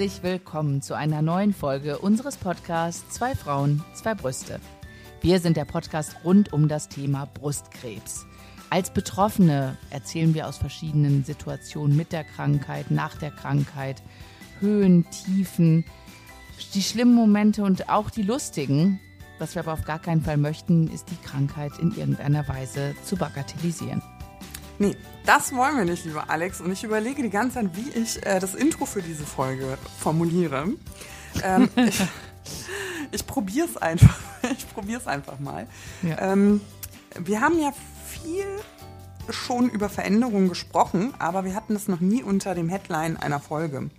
Herzlich willkommen zu einer neuen Folge unseres Podcasts Zwei Frauen, zwei Brüste. Wir sind der Podcast rund um das Thema Brustkrebs. Als Betroffene erzählen wir aus verschiedenen Situationen mit der Krankheit, nach der Krankheit, Höhen, Tiefen, die schlimmen Momente und auch die lustigen. Was wir aber auf gar keinen Fall möchten, ist die Krankheit in irgendeiner Weise zu bagatellisieren. Nee, das wollen wir nicht, lieber Alex. Und ich überlege die ganze Zeit, wie ich äh, das Intro für diese Folge formuliere. Ähm, ich ich probiere es einfach. Ich probiere es einfach mal. Ja. Ähm, wir haben ja viel schon über Veränderungen gesprochen, aber wir hatten das noch nie unter dem Headline einer Folge.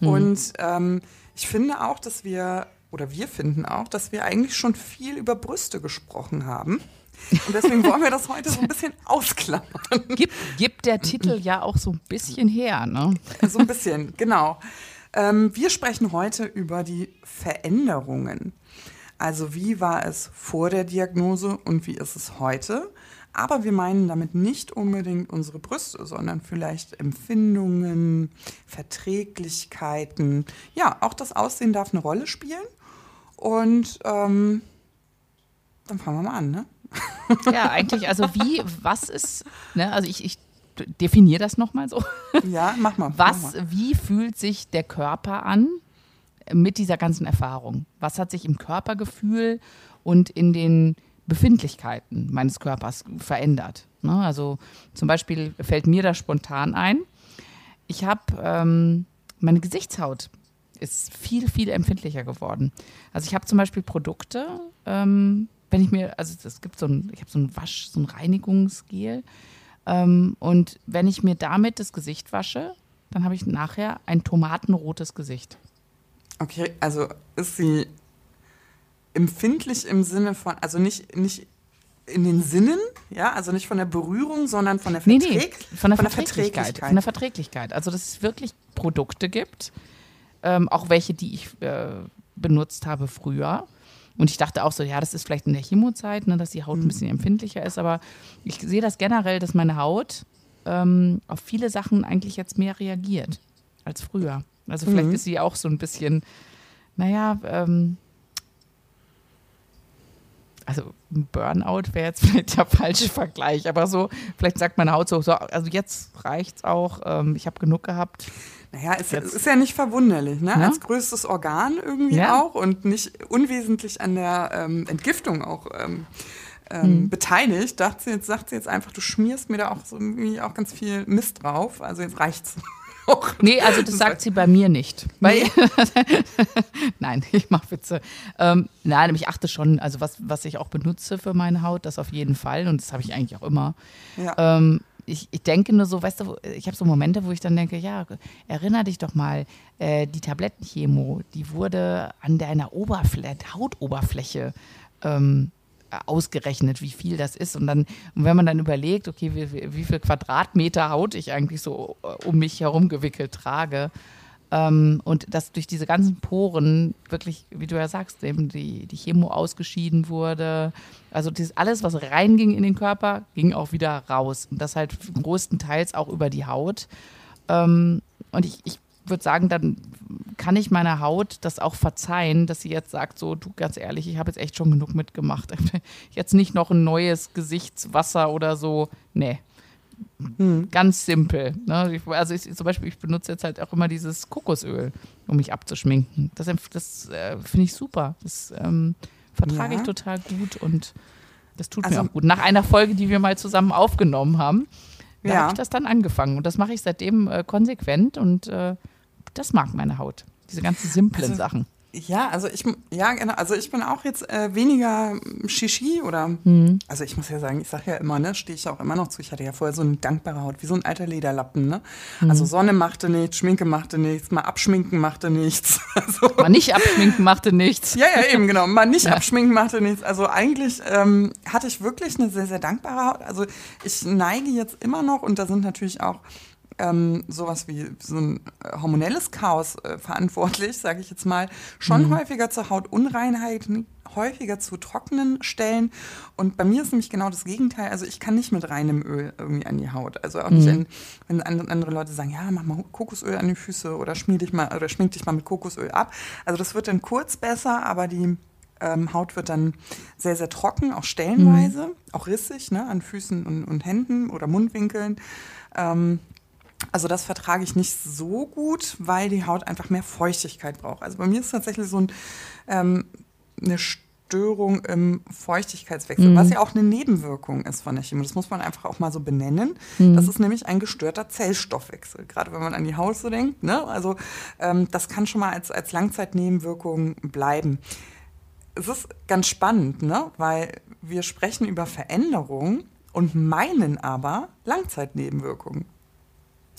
Mhm. Und ähm, ich finde auch, dass wir, oder wir finden auch, dass wir eigentlich schon viel über Brüste gesprochen haben. Und deswegen wollen wir das heute so ein bisschen ausklammern. Gibt, gibt der Titel ja auch so ein bisschen her, ne? So ein bisschen, genau. Ähm, wir sprechen heute über die Veränderungen. Also wie war es vor der Diagnose und wie ist es heute? Aber wir meinen damit nicht unbedingt unsere Brüste, sondern vielleicht Empfindungen, Verträglichkeiten. Ja, auch das Aussehen darf eine Rolle spielen. Und ähm, dann fangen wir mal an, ne? Ja, eigentlich, also wie, was ist, ne, also ich, ich definiere das nochmal so. Ja, mach mal. Was, mach mal. wie fühlt sich der Körper an mit dieser ganzen Erfahrung? Was hat sich im Körpergefühl und in den Befindlichkeiten meines Körpers verändert? Ne? Also zum Beispiel fällt mir da spontan ein, ich habe ähm, meine Gesichtshaut ist viel, viel empfindlicher geworden. Also ich habe zum Beispiel Produkte, ähm, wenn ich mir, also es gibt so ein, ich habe so ein Wasch, so ein Reinigungsgel. Ähm, und wenn ich mir damit das Gesicht wasche, dann habe ich nachher ein tomatenrotes Gesicht. Okay, also ist sie empfindlich im Sinne von, also nicht, nicht in den Sinnen, ja, also nicht von der Berührung, sondern von der, Verträg nee, nee, von der, von Verträglichkeit, Verträglichkeit. Von der Verträglichkeit. Also dass es wirklich Produkte gibt, ähm, auch welche, die ich äh, benutzt habe früher, und ich dachte auch so, ja, das ist vielleicht in der Chemozeit, ne, dass die Haut ein mhm. bisschen empfindlicher ist, aber ich sehe das generell, dass meine Haut ähm, auf viele Sachen eigentlich jetzt mehr reagiert als früher. Also vielleicht mhm. ist sie auch so ein bisschen, naja, ähm, also ein Burnout wäre jetzt vielleicht der falsche Vergleich, aber so, vielleicht sagt meine Haut so, so also jetzt reicht's auch, ähm, ich habe genug gehabt. Naja, es Jetzt. ist ja nicht verwunderlich, ne? Ja? Als größtes Organ irgendwie ja. auch und nicht unwesentlich an der ähm, Entgiftung auch ähm, ähm, hm. beteiligt. Dachte sie jetzt, sagt sie jetzt einfach, du schmierst mir da auch so irgendwie auch ganz viel Mist drauf. Also jetzt reicht's. Auch. Nee, also das sagt sie bei mir nicht. Weil, nein, ich mache Witze. Ähm, nein, ich achte schon, also was, was ich auch benutze für meine Haut, das auf jeden Fall und das habe ich eigentlich auch immer. Ja. Ähm, ich, ich denke nur so, weißt du, ich habe so Momente, wo ich dann denke, ja, erinnere dich doch mal, äh, die Tablettenchemo, die wurde an deiner Oberfläche, Hautoberfläche ähm, ausgerechnet, wie viel das ist. Und dann, und wenn man dann überlegt, okay, wie, wie viel Quadratmeter Haut ich eigentlich so äh, um mich herum gewickelt trage, ähm, und dass durch diese ganzen Poren wirklich, wie du ja sagst, eben die, die Chemo ausgeschieden wurde. Also dieses, alles, was reinging in den Körper, ging auch wieder raus. Und das halt größtenteils auch über die Haut. Ähm, und ich, ich würde sagen, dann kann ich meiner Haut das auch verzeihen, dass sie jetzt sagt, so, du ganz ehrlich, ich habe jetzt echt schon genug mitgemacht. Jetzt nicht noch ein neues Gesichtswasser oder so. Nee, hm. Ganz simpel. Ne? Also ich, zum Beispiel, ich benutze jetzt halt auch immer dieses Kokosöl, um mich abzuschminken. Das, das äh, finde ich super. Das ähm, vertrage ja. ich total gut und das tut also, mir auch gut. Nach einer Folge, die wir mal zusammen aufgenommen haben, da ja. habe ich das dann angefangen. Und das mache ich seitdem äh, konsequent und äh, das mag meine Haut. Diese ganzen simplen also, Sachen. Ja, also ich, ja, genau. Also ich bin auch jetzt äh, weniger Shishi oder, mhm. also ich muss ja sagen, ich sage ja immer, ne, stehe ich auch immer noch zu. Ich hatte ja vorher so eine dankbare Haut, wie so ein alter Lederlappen, ne? Mhm. Also Sonne machte nichts, Schminke machte nichts, mal abschminken machte nichts. Also, mal nicht abschminken machte nichts. Ja, ja, eben, genau. Mal nicht ja. abschminken machte nichts. Also eigentlich ähm, hatte ich wirklich eine sehr, sehr dankbare Haut. Also ich neige jetzt immer noch und da sind natürlich auch ähm, sowas wie so ein äh, hormonelles Chaos äh, verantwortlich, sage ich jetzt mal, schon häufiger zu Hautunreinheiten, häufiger zu trockenen Stellen. Und bei mir ist nämlich genau das Gegenteil. Also ich kann nicht mit reinem Öl irgendwie an die Haut. Also auch nicht, in, wenn andere Leute sagen, ja, mach mal Kokosöl an die Füße oder schmier dich mal oder schmink dich mal mit Kokosöl ab. Also das wird dann kurz besser, aber die ähm, Haut wird dann sehr, sehr trocken, auch stellenweise, auch rissig, ne, an Füßen und, und Händen oder Mundwinkeln. Ähm, also das vertrage ich nicht so gut, weil die Haut einfach mehr Feuchtigkeit braucht. Also bei mir ist tatsächlich so ein, ähm, eine Störung im Feuchtigkeitswechsel, was ja auch eine Nebenwirkung ist von der Chemie. Das muss man einfach auch mal so benennen. Das ist nämlich ein gestörter Zellstoffwechsel, gerade wenn man an die Haut so denkt. Ne? Also ähm, das kann schon mal als, als Langzeitnebenwirkung bleiben. Es ist ganz spannend, ne? weil wir sprechen über Veränderungen und meinen aber Langzeitnebenwirkungen.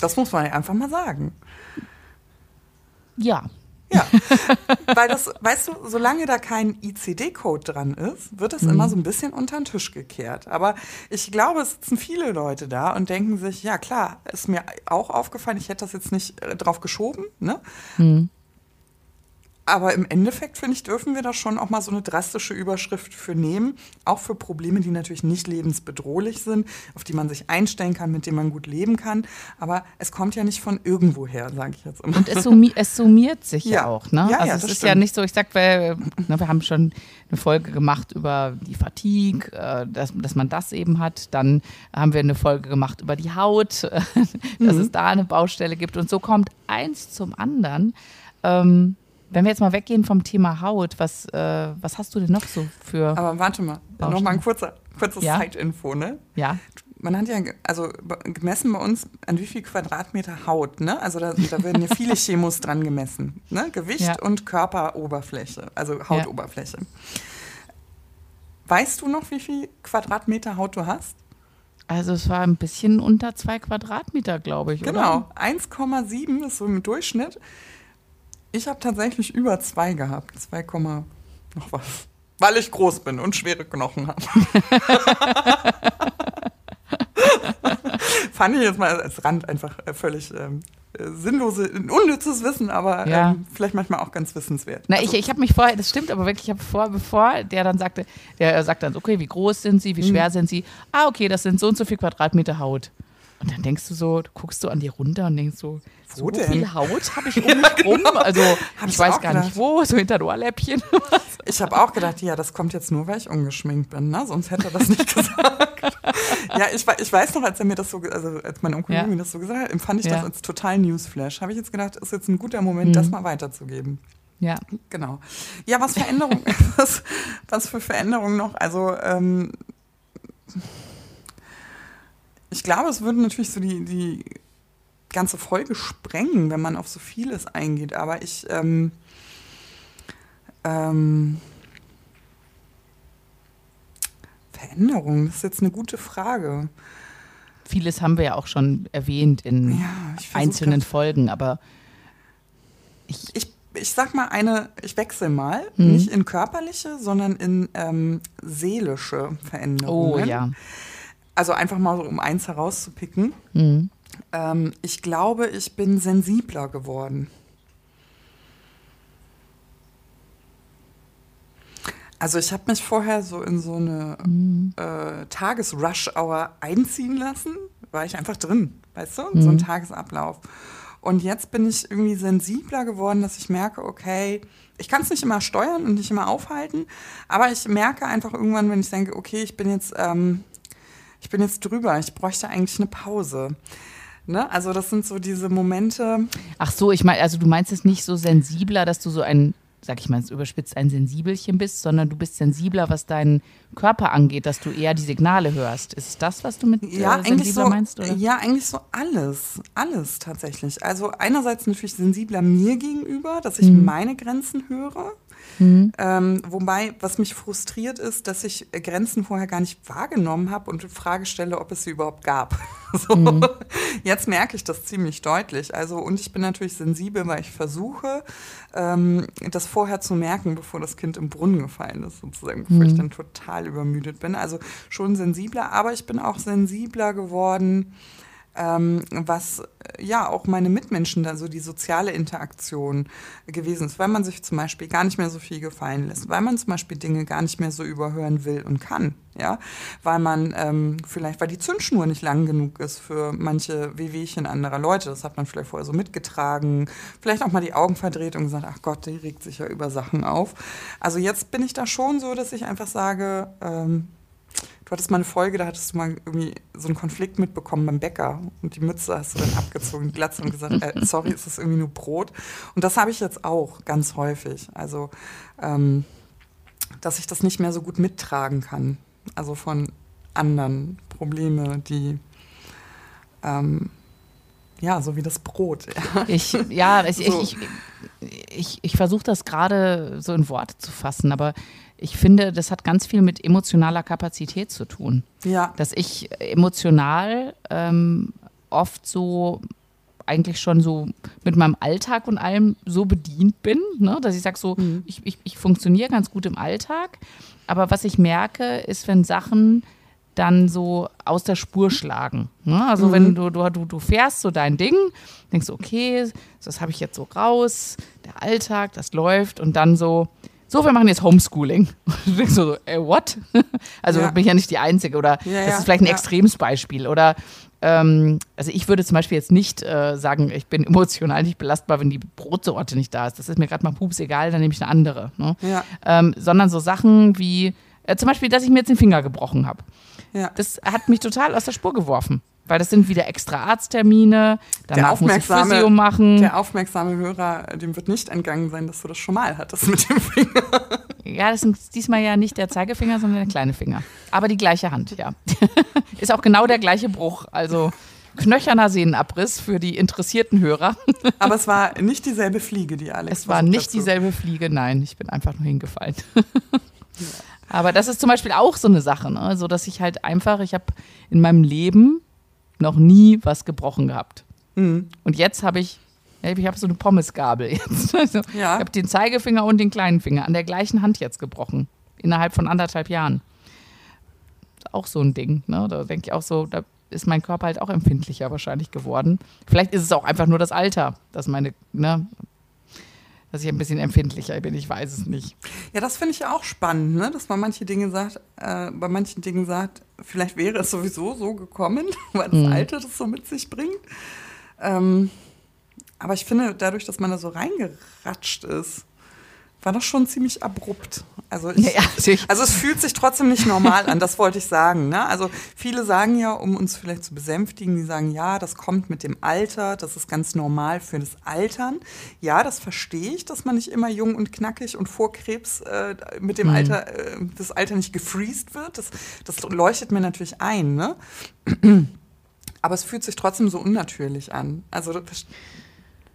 Das muss man ja einfach mal sagen. Ja. Ja, weil das, weißt du, solange da kein ICD-Code dran ist, wird das immer so ein bisschen unter den Tisch gekehrt. Aber ich glaube, es sitzen viele Leute da und denken sich, ja klar, ist mir auch aufgefallen, ich hätte das jetzt nicht äh, drauf geschoben, ne? Aber im Endeffekt, finde ich, dürfen wir da schon auch mal so eine drastische Überschrift für nehmen. Auch für Probleme, die natürlich nicht lebensbedrohlich sind, auf die man sich einstellen kann, mit denen man gut leben kann. Aber es kommt ja nicht von irgendwoher, sage ich jetzt immer. Und es, summi es summiert sich ja, Ja. auch, ne? Ja, also ja, es das ist stimmt. ja nicht so, ich sag, weil, ne, wir haben schon eine Folge gemacht über die Fatigue, äh, dass, dass man das eben hat. Dann haben wir eine Folge gemacht über die Haut, dass Mhm. es da eine Baustelle gibt. Und so kommt eins zum anderen. Ähm, wenn wir jetzt mal weggehen vom Thema Haut, was, äh, was hast du denn noch so für. Aber warte mal, noch mal ein kurzer, kurzes Ja? Zeitinfo, ne? ja? Man hat ja, also gemessen bei uns, an wie viel Quadratmeter Haut, ne? Also da, da werden ja viele Chemos dran gemessen, ne? Gewicht Ja. und Körperoberfläche, also Hautoberfläche. Weißt du noch, wie viel Quadratmeter Haut du hast? Also es war ein bisschen unter zwei Quadratmeter, glaube ich, Genau, oder? 1,7 ist so im Durchschnitt. Ich habe tatsächlich über zwei gehabt, 2, noch was. Weil ich groß bin und schwere Knochen habe. Fand ich jetzt mal als Rand einfach äh, völlig ähm, äh, sinnlose, unnützes Wissen, aber Ja. ähm, vielleicht manchmal auch ganz wissenswert. Na, Also, ich, ich habe mich vorher, das stimmt aber wirklich, ich habe vor, bevor der dann sagte, der sagt dann, okay, wie groß sind sie, wie Mhm. schwer sind sie? Ah, okay, das sind so und so viel Quadratmeter Haut. Und dann denkst du so, du guckst du an dir runter und denkst so, Wo so denn? viel Haut habe ich um mich rum? Also Hab ich weiß gar nicht gedacht. wo, so hinter Ohrläppchen. Ich habe auch gedacht, ja, das kommt jetzt nur, weil ich ungeschminkt bin, ne? sonst hätte er das nicht gesagt. ja, ich, ich weiß noch, als er mir das so, also als mein Onkel Ja. mir das so gesagt hat, empfand ich Ja. das als total Newsflash. Habe ich jetzt gedacht, ist jetzt ein guter Moment, das mal weiterzugeben. ja, Genau. Ja, was Veränderung, was, was für Veränderungen noch? Also ähm, ich glaube, es würde natürlich so die, die ganze Folge sprengen, wenn man auf so vieles eingeht. Aber ich ähm, ähm, Veränderung, das ist jetzt eine gute Frage. vieles haben wir ja auch schon erwähnt in Ja, ich einzelnen Folgen, aber Ich, ich sag mal eine, ich wechsle mal, Mhm. nicht in körperliche, sondern in ähm, seelische Veränderungen. oh ja. Also einfach mal so, um eins herauszupicken. Mhm. Ähm, ich glaube, ich bin sensibler geworden. Also ich habe mich vorher so in so eine äh, Tages-Rush-Hour einziehen lassen, war ich einfach drin, weißt du, in so ein Tagesablauf. Und jetzt bin ich irgendwie sensibler geworden, dass ich merke, okay, ich kann es nicht immer steuern und nicht immer aufhalten, aber ich merke einfach irgendwann, wenn ich denke, okay, ich bin jetzt, ähm, ich bin jetzt drüber, ich bräuchte eigentlich eine Pause. Ne? Also das sind so diese Momente, Ach so, ich meine, also du meinst es nicht so sensibler, dass du so ein, sag ich mal, überspitzt, ein Sensibelchen bist, sondern du bist sensibler, was deinen Körper angeht, dass du eher die Signale hörst. Ist das, was du mit Ja, äh, eigentlich sensibler so, meinst? Oder? ja, eigentlich so alles, alles tatsächlich. Also einerseits natürlich sensibler mir gegenüber, dass ich meine Grenzen höre. Ähm, wobei, was mich frustriert ist, dass ich Grenzen vorher gar nicht wahrgenommen habe und in Frage stelle, ob es sie überhaupt gab. so. Jetzt merke ich das ziemlich deutlich. Also, und ich bin natürlich sensibel, weil ich versuche, ähm, das vorher zu merken, bevor das Kind im Brunnen gefallen ist, sozusagen, bevor ich dann total übermüdet bin. Also schon sensibler, aber ich bin auch sensibler geworden ähm, was äh, ja auch meine Mitmenschen, also die soziale Interaktion gewesen ist, weil man sich zum Beispiel gar nicht mehr so viel gefallen lässt, weil man zum Beispiel Dinge gar nicht mehr so überhören will und kann, ja, weil man ähm, vielleicht, weil die Zündschnur nicht lang genug ist für manche Wehwehchen anderer Leute, das hat man vielleicht vorher so mitgetragen, vielleicht auch mal die Augen verdreht und gesagt, ach Gott, die regt sich ja über Sachen auf. Also jetzt bin ich da schon so, dass ich einfach sage, ähm, Du hattest mal eine Folge, da hattest du mal irgendwie so einen Konflikt mitbekommen beim Bäcker und die Mütze hast du dann abgezogen, die Glatze und gesagt, äh, sorry, ist das irgendwie nur Brot? Und das habe ich jetzt auch ganz häufig. Also, ähm, dass ich das nicht mehr so gut mittragen kann. Also von anderen Probleme, die ähm, ja, so wie das Brot. Ja, ich, ja, ich, so. ich, ich, ich, ich versuche das gerade so in Worte zu fassen, aber ich finde, das hat ganz viel mit emotionaler Kapazität zu tun. Ja. Dass ich emotional ähm, oft so eigentlich schon so mit meinem Alltag und allem so bedient bin, ne? dass ich sage so, mhm. ich, ich, ich funktioniere ganz gut im Alltag, aber was ich merke, ist, wenn Sachen dann so aus der Spur schlagen. Ne? Also mhm. wenn du, du, du fährst so dein Ding, denkst du, okay, das habe ich jetzt so raus, der Alltag, das läuft und dann so, so, wir machen jetzt Homeschooling. Und du denkst so, ey, what? Also ja. bin ich ja nicht die Einzige. Oder ja, das ist vielleicht ein ja. extremes Beispiel. Oder ähm, also ich würde zum Beispiel jetzt nicht äh, sagen, ich bin emotional nicht belastbar, wenn die Brotsorte nicht da ist. Das ist mir gerade mal pups egal, dann nehme ich eine andere. Ne? Ähm, sondern so Sachen wie, äh, zum Beispiel, dass ich mir jetzt den Finger gebrochen habe. Das hat mich total aus der Spur geworfen weil das sind wieder extra Arzttermine, danach muss ich Physio machen. Der aufmerksame Hörer, dem wird nicht entgangen sein, dass du das schon mal hattest mit dem Finger. Ja, das ist diesmal ja nicht der Zeigefinger, sondern der kleine Finger. Aber die gleiche Hand, ja. ist auch genau der gleiche Bruch, also knöcherner Sehnenabriss für die interessierten Hörer. Aber es war nicht dieselbe Fliege, die Alex Es war nicht dazu. dieselbe Fliege, nein, ich bin einfach nur hingefallen. Ja. Aber das ist zum Beispiel auch so eine Sache, ne? so dass ich halt einfach, ich habe in meinem Leben noch nie was gebrochen gehabt. Mhm. Und jetzt habe ich, ich habe so eine Pommesgabel jetzt. Also, ja. Ich habe den Zeigefinger und den kleinen Finger an der gleichen Hand jetzt gebrochen. Innerhalb von anderthalb Jahren. Auch so ein Ding. Ne? Da denke ich auch so, da ist mein Körper halt auch empfindlicher wahrscheinlich geworden. Vielleicht ist es auch einfach nur das Alter, dass meine, ne, dass ich ein bisschen empfindlicher bin, ich weiß es nicht. Ja, das finde ich ja auch spannend, ne? dass man manche Dinge sagt, äh, bei manchen Dingen sagt, vielleicht wäre es sowieso so gekommen, weil das mhm. Alter das so mit sich bringt. Ähm, aber ich finde, dadurch, dass man da so reingeratscht ist, war das schon ziemlich abrupt. Also, ich, ja, also es fühlt sich trotzdem nicht normal an, das wollte ich sagen. Ne? Also viele sagen ja, um uns vielleicht zu besänftigen, die sagen, ja, das kommt mit dem Alter, das ist ganz normal für das Altern. Ja, das verstehe ich, dass man nicht immer jung und knackig und vor Krebs äh, mit dem mhm. Alter, äh, das Alter nicht gefreezed wird. Das, das leuchtet mir natürlich ein. Ne? Aber es fühlt sich trotzdem so unnatürlich an. Also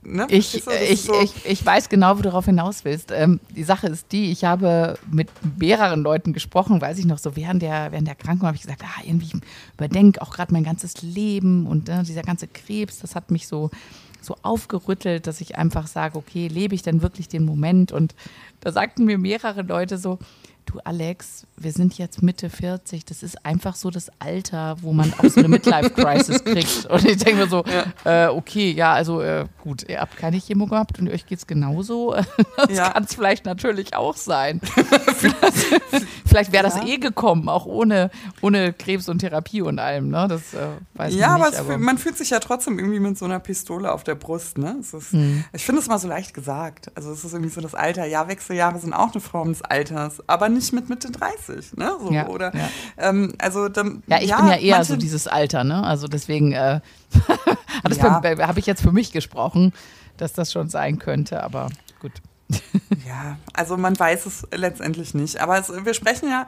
Ne? Ich, ich, so ich, ich weiß genau, wo du darauf hinaus willst. Ähm, die Sache ist die, ich habe mit mehreren Leuten gesprochen, weiß ich noch, so während der, während der Krankheit habe ich gesagt, ah, irgendwie überdenke auch gerade mein ganzes Leben und äh, dieser ganze Krebs, das hat mich so, so aufgerüttelt, dass ich einfach sage, okay, lebe ich denn wirklich den Moment? Und da sagten mir mehrere Leute so, du Alex, wir sind jetzt Mitte 40, das ist einfach so das Alter, wo man auch so eine Midlife-Crisis kriegt. Und ich denke mir so, ja. äh, okay, ja, also äh, gut, ihr habt keine Chemo gehabt und euch geht es genauso. Das ja. kann es vielleicht natürlich auch sein. vielleicht wäre das ja. eh gekommen, auch ohne, ohne Krebs und Therapie und allem. Ne? Das äh, weiß ja, nicht, aber, aber man fühlt sich ja trotzdem irgendwie mit so einer Pistole auf der Brust. Ne? Ist, hm. Ich finde es mal so leicht gesagt. Also es ist irgendwie so das Alter. Ja, Wechseljahre sind auch eine Form des Alters, aber nicht mit Mitte 30, ne? So, ja, oder, ja. Ähm, also, dann, ja, ich ja, bin ja eher manche, so dieses Alter, ne? Also deswegen äh, ja. habe ich jetzt für mich gesprochen, dass das schon sein könnte, aber gut. ja, also man weiß es letztendlich nicht. Aber es, wir sprechen ja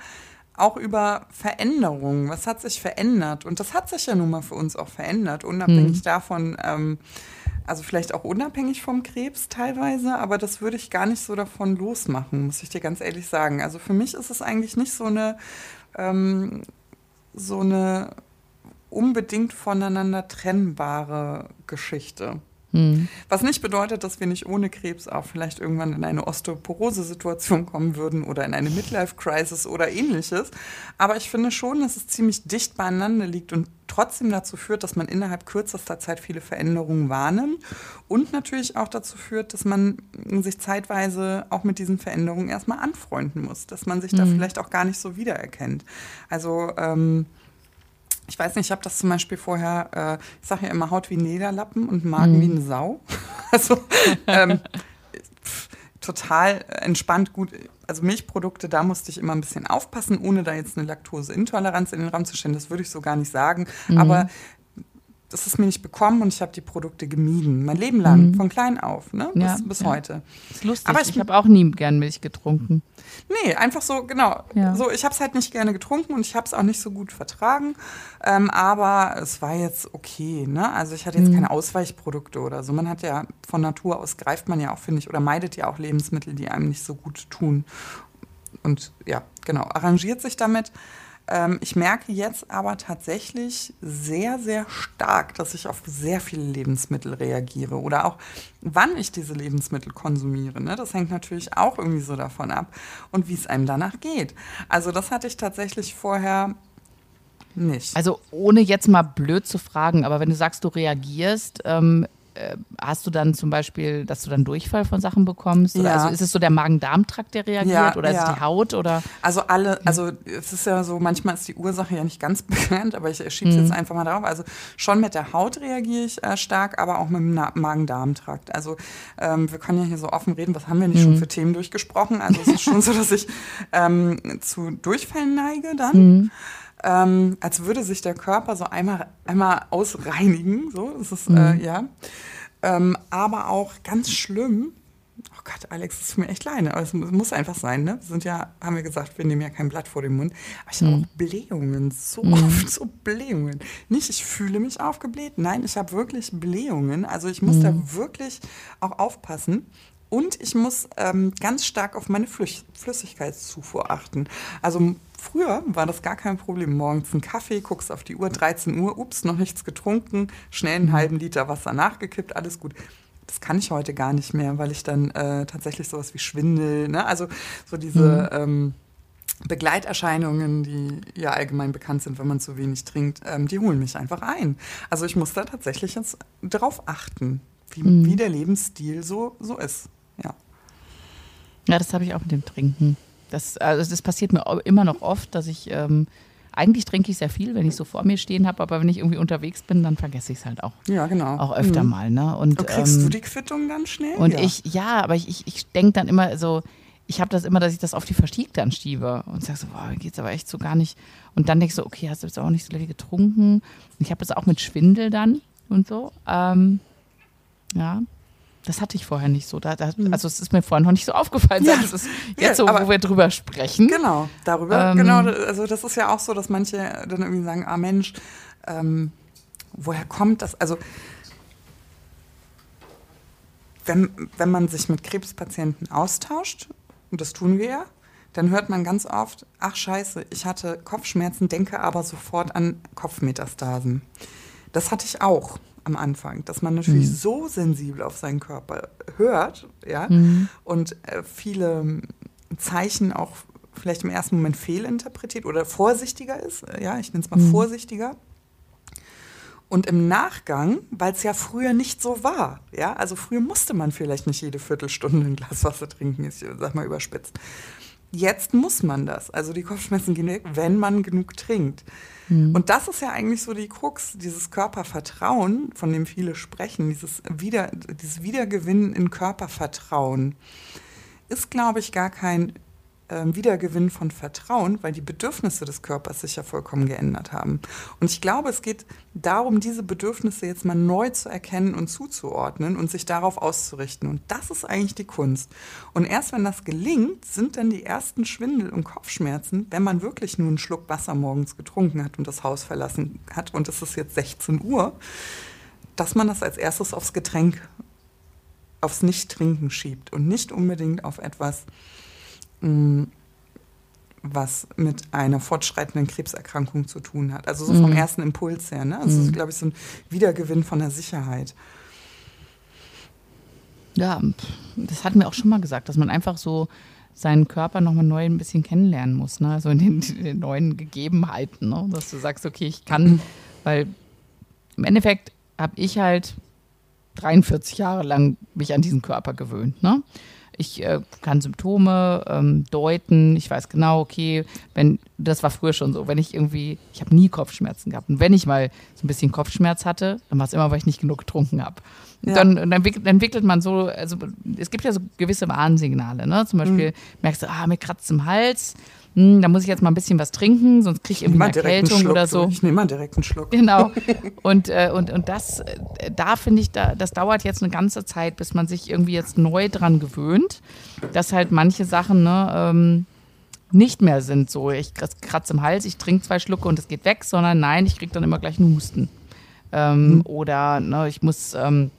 auch über Veränderungen. Was hat sich verändert? Und das hat sich ja nun mal für uns auch verändert, unabhängig hm. davon, ähm, also vielleicht auch unabhängig vom Krebs teilweise, aber das würde ich gar nicht so davon losmachen, muss ich dir ganz ehrlich sagen. Also für mich ist es eigentlich nicht so eine, ähm, so eine unbedingt voneinander trennbare Geschichte. Mhm. Was nicht bedeutet, dass wir nicht ohne Krebs auch vielleicht irgendwann in eine Osteoporose-Situation kommen würden oder in eine Midlife-Crisis oder ähnliches. Aber ich finde schon, dass es ziemlich dicht beieinander liegt und trotzdem dazu führt, dass man innerhalb kürzester Zeit viele Veränderungen wahrnimmt und natürlich auch dazu führt, dass man sich zeitweise auch mit diesen Veränderungen erstmal anfreunden muss, dass man sich mhm. da vielleicht auch gar nicht so wiedererkennt. Also ähm, ich weiß nicht, ich habe das zum Beispiel vorher, äh, ich sage ja immer Haut wie Lederlappen und Magen mhm. wie eine Sau. Also ähm, pff, total entspannt gut. Also Milchprodukte, da musste ich immer ein bisschen aufpassen, ohne da jetzt eine Laktoseintoleranz in den Raum zu stellen. Das würde ich so gar nicht sagen. Mhm. Aber das ist mir nicht bekommen und ich habe die Produkte gemieden. Mein Leben lang, mhm. von klein auf, ne? bis, ja, bis ja. heute. Das ist lustig. Aber ich, ich habe auch nie gern Milch getrunken. Nee, einfach so, genau. Ja. So, ich habe es halt nicht gerne getrunken und ich habe es auch nicht so gut vertragen. Ähm, aber es war jetzt okay. Ne? Also ich hatte jetzt mhm. keine Ausweichprodukte oder so. Man hat ja von Natur aus greift man ja auch, finde ich, oder meidet ja auch Lebensmittel, die einem nicht so gut tun. Und ja, genau, arrangiert sich damit. Ähm, ich merke jetzt aber tatsächlich sehr, sehr stark, dass ich auf sehr viele Lebensmittel reagiere oder auch wann ich diese Lebensmittel konsumiere. Ne? Das hängt natürlich auch irgendwie so davon ab und wie es einem danach geht. Also das hatte ich tatsächlich vorher nicht. Also ohne jetzt mal blöd zu fragen, aber wenn du sagst, du reagierst, ähm, äh, hast du dann zum Beispiel, dass du dann Durchfall von Sachen bekommst? Ja. Also ist es so der Magen-Darm-Trakt, der reagiert ja, oder ja. ist es die Haut? Oder? Also alle, also es ist ja so, manchmal ist die Ursache ja nicht ganz bekannt, aber ich schiebe es mhm. jetzt einfach mal drauf. Also schon mit der Haut reagiere ich äh, stark, aber auch mit dem Magen-Darm-Trakt. Also ähm, wir können ja hier so offen reden, was haben wir nicht mhm. schon für Themen durchgesprochen? Also es ist schon so, dass ich ähm, zu Durchfällen neige dann. Mhm. Ähm, als würde sich der Körper so einmal, einmal ausreinigen. So, das ist, mhm. äh, ja. Ähm, aber auch ganz schlimm. Oh Gott, Alex, das ist mir echt leid. Aber es muss einfach sein, ne? Wir sind ja, haben wir gesagt, wir nehmen ja kein Blatt vor den Mund. Aber ich habe mhm. auch Blähungen, so mhm. oft so Blähungen. Nicht, ich fühle mich aufgebläht. Nein, ich habe wirklich Blähungen. Also ich muss mhm. da wirklich auch aufpassen. Und ich muss ähm, ganz stark auf meine Flüss Flüssigkeitszufuhr achten. Also früher war das gar kein Problem. Morgens einen Kaffee, guckst auf die Uhr, 13 Uhr, ups, noch nichts getrunken, schnell einen halben Liter Wasser nachgekippt, alles gut. Das kann ich heute gar nicht mehr, weil ich dann äh, tatsächlich sowas wie Schwindel, ne? also so diese mhm. ähm, Begleiterscheinungen, die ja allgemein bekannt sind, wenn man zu wenig trinkt, ähm, die holen mich einfach ein. Also ich muss da tatsächlich jetzt drauf achten, wie, mhm. wie der Lebensstil so, so ist. Ja. Ja, das habe ich auch mit dem Trinken. Das, also das passiert mir immer noch oft, dass ich, ähm, eigentlich trinke ich sehr viel, wenn ich so vor mir stehen habe, aber wenn ich irgendwie unterwegs bin, dann vergesse ich es halt auch. Ja, genau. Auch öfter mhm. mal. Ne? Und, und kriegst ähm, du die Quittung dann schnell? Und ja. ich, ja, aber ich, ich, ich denke dann immer so, ich habe das immer, dass ich das auf die Verstieg dann schiebe und sage so, boah, geht's aber echt so gar nicht. Und dann denke ich so, okay, hast du jetzt auch nicht so viel getrunken? Ich habe das auch mit Schwindel dann und so. Ähm, ja, das hatte ich vorher nicht so. Da, da, hm. also es ist mir vorher noch nicht so aufgefallen. Ja. Das ist jetzt so, wo wir drüber sprechen. Genau, darüber. Ähm, genau, also das ist ja auch so, dass manche dann irgendwie sagen, ah Mensch, ähm, woher kommt das? Also wenn, wenn man sich mit Krebspatienten austauscht, und das tun wir ja, dann hört man ganz oft, ach scheiße, ich hatte Kopfschmerzen, denke aber sofort an Kopfmetastasen. Das hatte ich auch am Anfang, dass man natürlich mhm. so sensibel auf seinen Körper hört, ja, mhm. und äh, viele Zeichen auch vielleicht im ersten Moment fehlinterpretiert oder vorsichtiger ist, äh, ja, ich nenne es mal mhm. vorsichtiger. Und im Nachgang, weil es ja früher nicht so war, ja, also früher musste man vielleicht nicht jede Viertelstunde ein Glas Wasser trinken, ich sag mal überspitzt. Jetzt muss man das. Also die Kopfschmerzen gehen weg, wenn man genug trinkt. Mhm. Und das ist ja eigentlich so die Krux, dieses Körpervertrauen, von dem viele sprechen, dieses, Wieder, dieses Wiedergewinnen in Körpervertrauen, ist, glaube ich, gar kein Wiedergewinn von Vertrauen, weil die Bedürfnisse des Körpers sich ja vollkommen geändert haben. Und ich glaube, es geht darum, diese Bedürfnisse jetzt mal neu zu erkennen und zuzuordnen und sich darauf auszurichten. Und das ist eigentlich die Kunst. Und erst wenn das gelingt, sind dann die ersten Schwindel und Kopfschmerzen, wenn man wirklich nur einen Schluck Wasser morgens getrunken hat und das Haus verlassen hat und es ist jetzt 16 Uhr, dass man das als erstes aufs Getränk, aufs Nicht-Trinken schiebt und nicht unbedingt auf etwas, was mit einer fortschreitenden Krebserkrankung zu tun hat. Also so vom mhm. ersten Impuls her. Ne? Also mhm. glaube ich, so ein Wiedergewinn von der Sicherheit. Ja, das hatten wir auch schon mal gesagt, dass man einfach so seinen Körper nochmal neu ein bisschen kennenlernen muss, ne? So in den, in den neuen Gegebenheiten, ne? Dass du sagst, okay, ich kann, weil im Endeffekt habe ich halt 43 Jahre lang mich an diesen Körper gewöhnt, ne? Ich äh, kann Symptome ähm, deuten. Ich weiß genau, okay, wenn das war früher schon so, wenn ich irgendwie, ich habe nie Kopfschmerzen gehabt. Und wenn ich mal so ein bisschen Kopfschmerz hatte, dann war es immer, weil ich nicht genug getrunken habe. Ja. Dann, dann entwickelt, entwickelt, man so, also es gibt ja so gewisse Warnsignale, ne? Zum Beispiel mhm. merkst du, ah, mir kratzt im Hals hm, da muss ich jetzt mal ein bisschen was trinken, sonst kriege ich irgendwie eine Erkältung oder so. Ich nehme mal direkt einen Schluck. Genau. Und, äh, und, und das, äh, da finde ich, da, das dauert jetzt eine ganze Zeit, bis man sich irgendwie jetzt neu dran gewöhnt, dass halt manche Sachen, ne, ähm, nicht mehr sind so, ich kratze im Hals, ich trinke zwei Schlucke und es geht weg, sondern nein, ich kriege dann immer gleich einen Husten. Ähm, mhm. Oder ne, ich muss, ähm,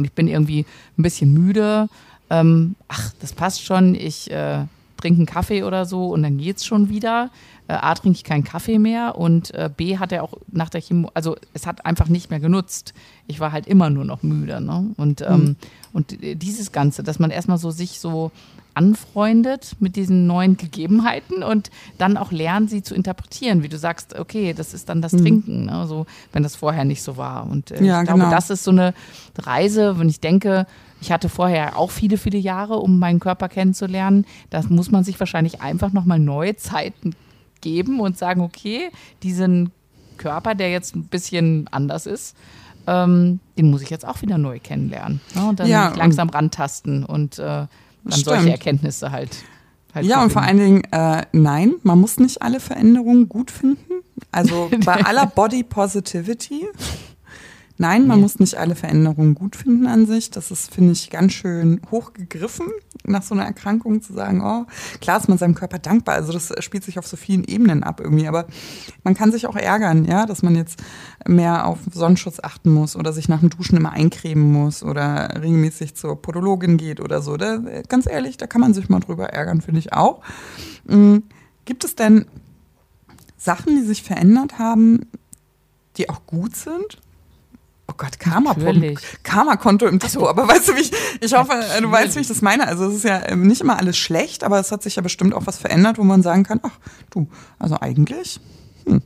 ich bin irgendwie ein bisschen müde. Ähm, ach, das passt schon, ich äh, trinke einen Kaffee oder so und dann geht's schon wieder. Äh, A, trinke ich keinen Kaffee mehr und äh, B, hat er auch nach der Chemo, also es hat einfach nicht mehr genutzt. Ich war halt immer nur noch müde. Ne? Und, ähm, mhm. und dieses Ganze, dass man erstmal so sich so anfreundet mit diesen neuen Gegebenheiten und dann auch lernt, sie zu interpretieren, wie du sagst, okay, das ist dann das mhm. Trinken, ne? so, wenn das vorher nicht so war. Und äh, ja, ich glaube, genau. das ist so eine Reise, wenn ich denke, ich hatte vorher auch viele, viele Jahre, um meinen Körper kennenzulernen. Das muss man sich wahrscheinlich einfach nochmal neue Zeiten geben und sagen, okay, diesen Körper, der jetzt ein bisschen anders ist, ähm, den muss ich jetzt auch wieder neu kennenlernen. Ne? Und dann ja, langsam rantasten und äh, dann stimmt. solche Erkenntnisse halt. halt ja, und vor allen Dingen, äh, nein, man muss nicht alle Veränderungen gut finden. Also bei aller Body Positivity Nein, man nee. muss nicht alle Veränderungen gut finden an sich. Das ist, finde ich, ganz schön hochgegriffen, nach so einer Erkrankung zu sagen, oh, klar ist man seinem Körper dankbar. Also das spielt sich auf so vielen Ebenen ab irgendwie. Aber man kann sich auch ärgern, ja, dass man jetzt mehr auf Sonnenschutz achten muss oder sich nach dem Duschen immer eincremen muss oder regelmäßig zur Podologin geht oder so. Da, ganz ehrlich, da kann man sich mal drüber ärgern, finde ich auch. Mhm. Gibt es denn Sachen, die sich verändert haben, die auch gut sind? Oh Gott, Karma-Konto Karma im Tattoo. Aber weißt du, wie ich, ich hoffe, Natürlich. du weißt, wie ich das meine. Also es ist ja ähm, nicht immer alles schlecht, aber es hat sich ja bestimmt auch was verändert, wo man sagen kann, ach du, also eigentlich. Hm.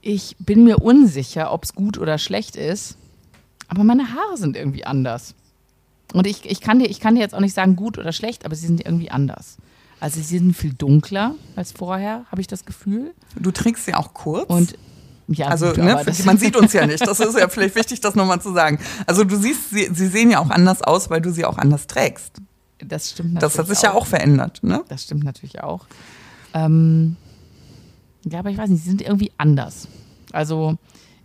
Ich bin mir unsicher, ob es gut oder schlecht ist, aber meine Haare sind irgendwie anders. Und ich, ich, kann dir, ich kann dir jetzt auch nicht sagen, gut oder schlecht, aber sie sind irgendwie anders. Also sie sind viel dunkler als vorher, habe ich das Gefühl. Du trägst sie auch kurz. Und ja, also gut, ne, man sieht uns ja nicht. Das ist ja vielleicht wichtig, das nochmal zu sagen. Also du siehst, sie, sie sehen ja auch anders aus, weil du sie auch anders trägst. Das stimmt natürlich. Das hat sich auch. ja auch verändert. Ne? Das stimmt natürlich auch. Ähm, ja, aber ich weiß nicht, sie sind irgendwie anders. Also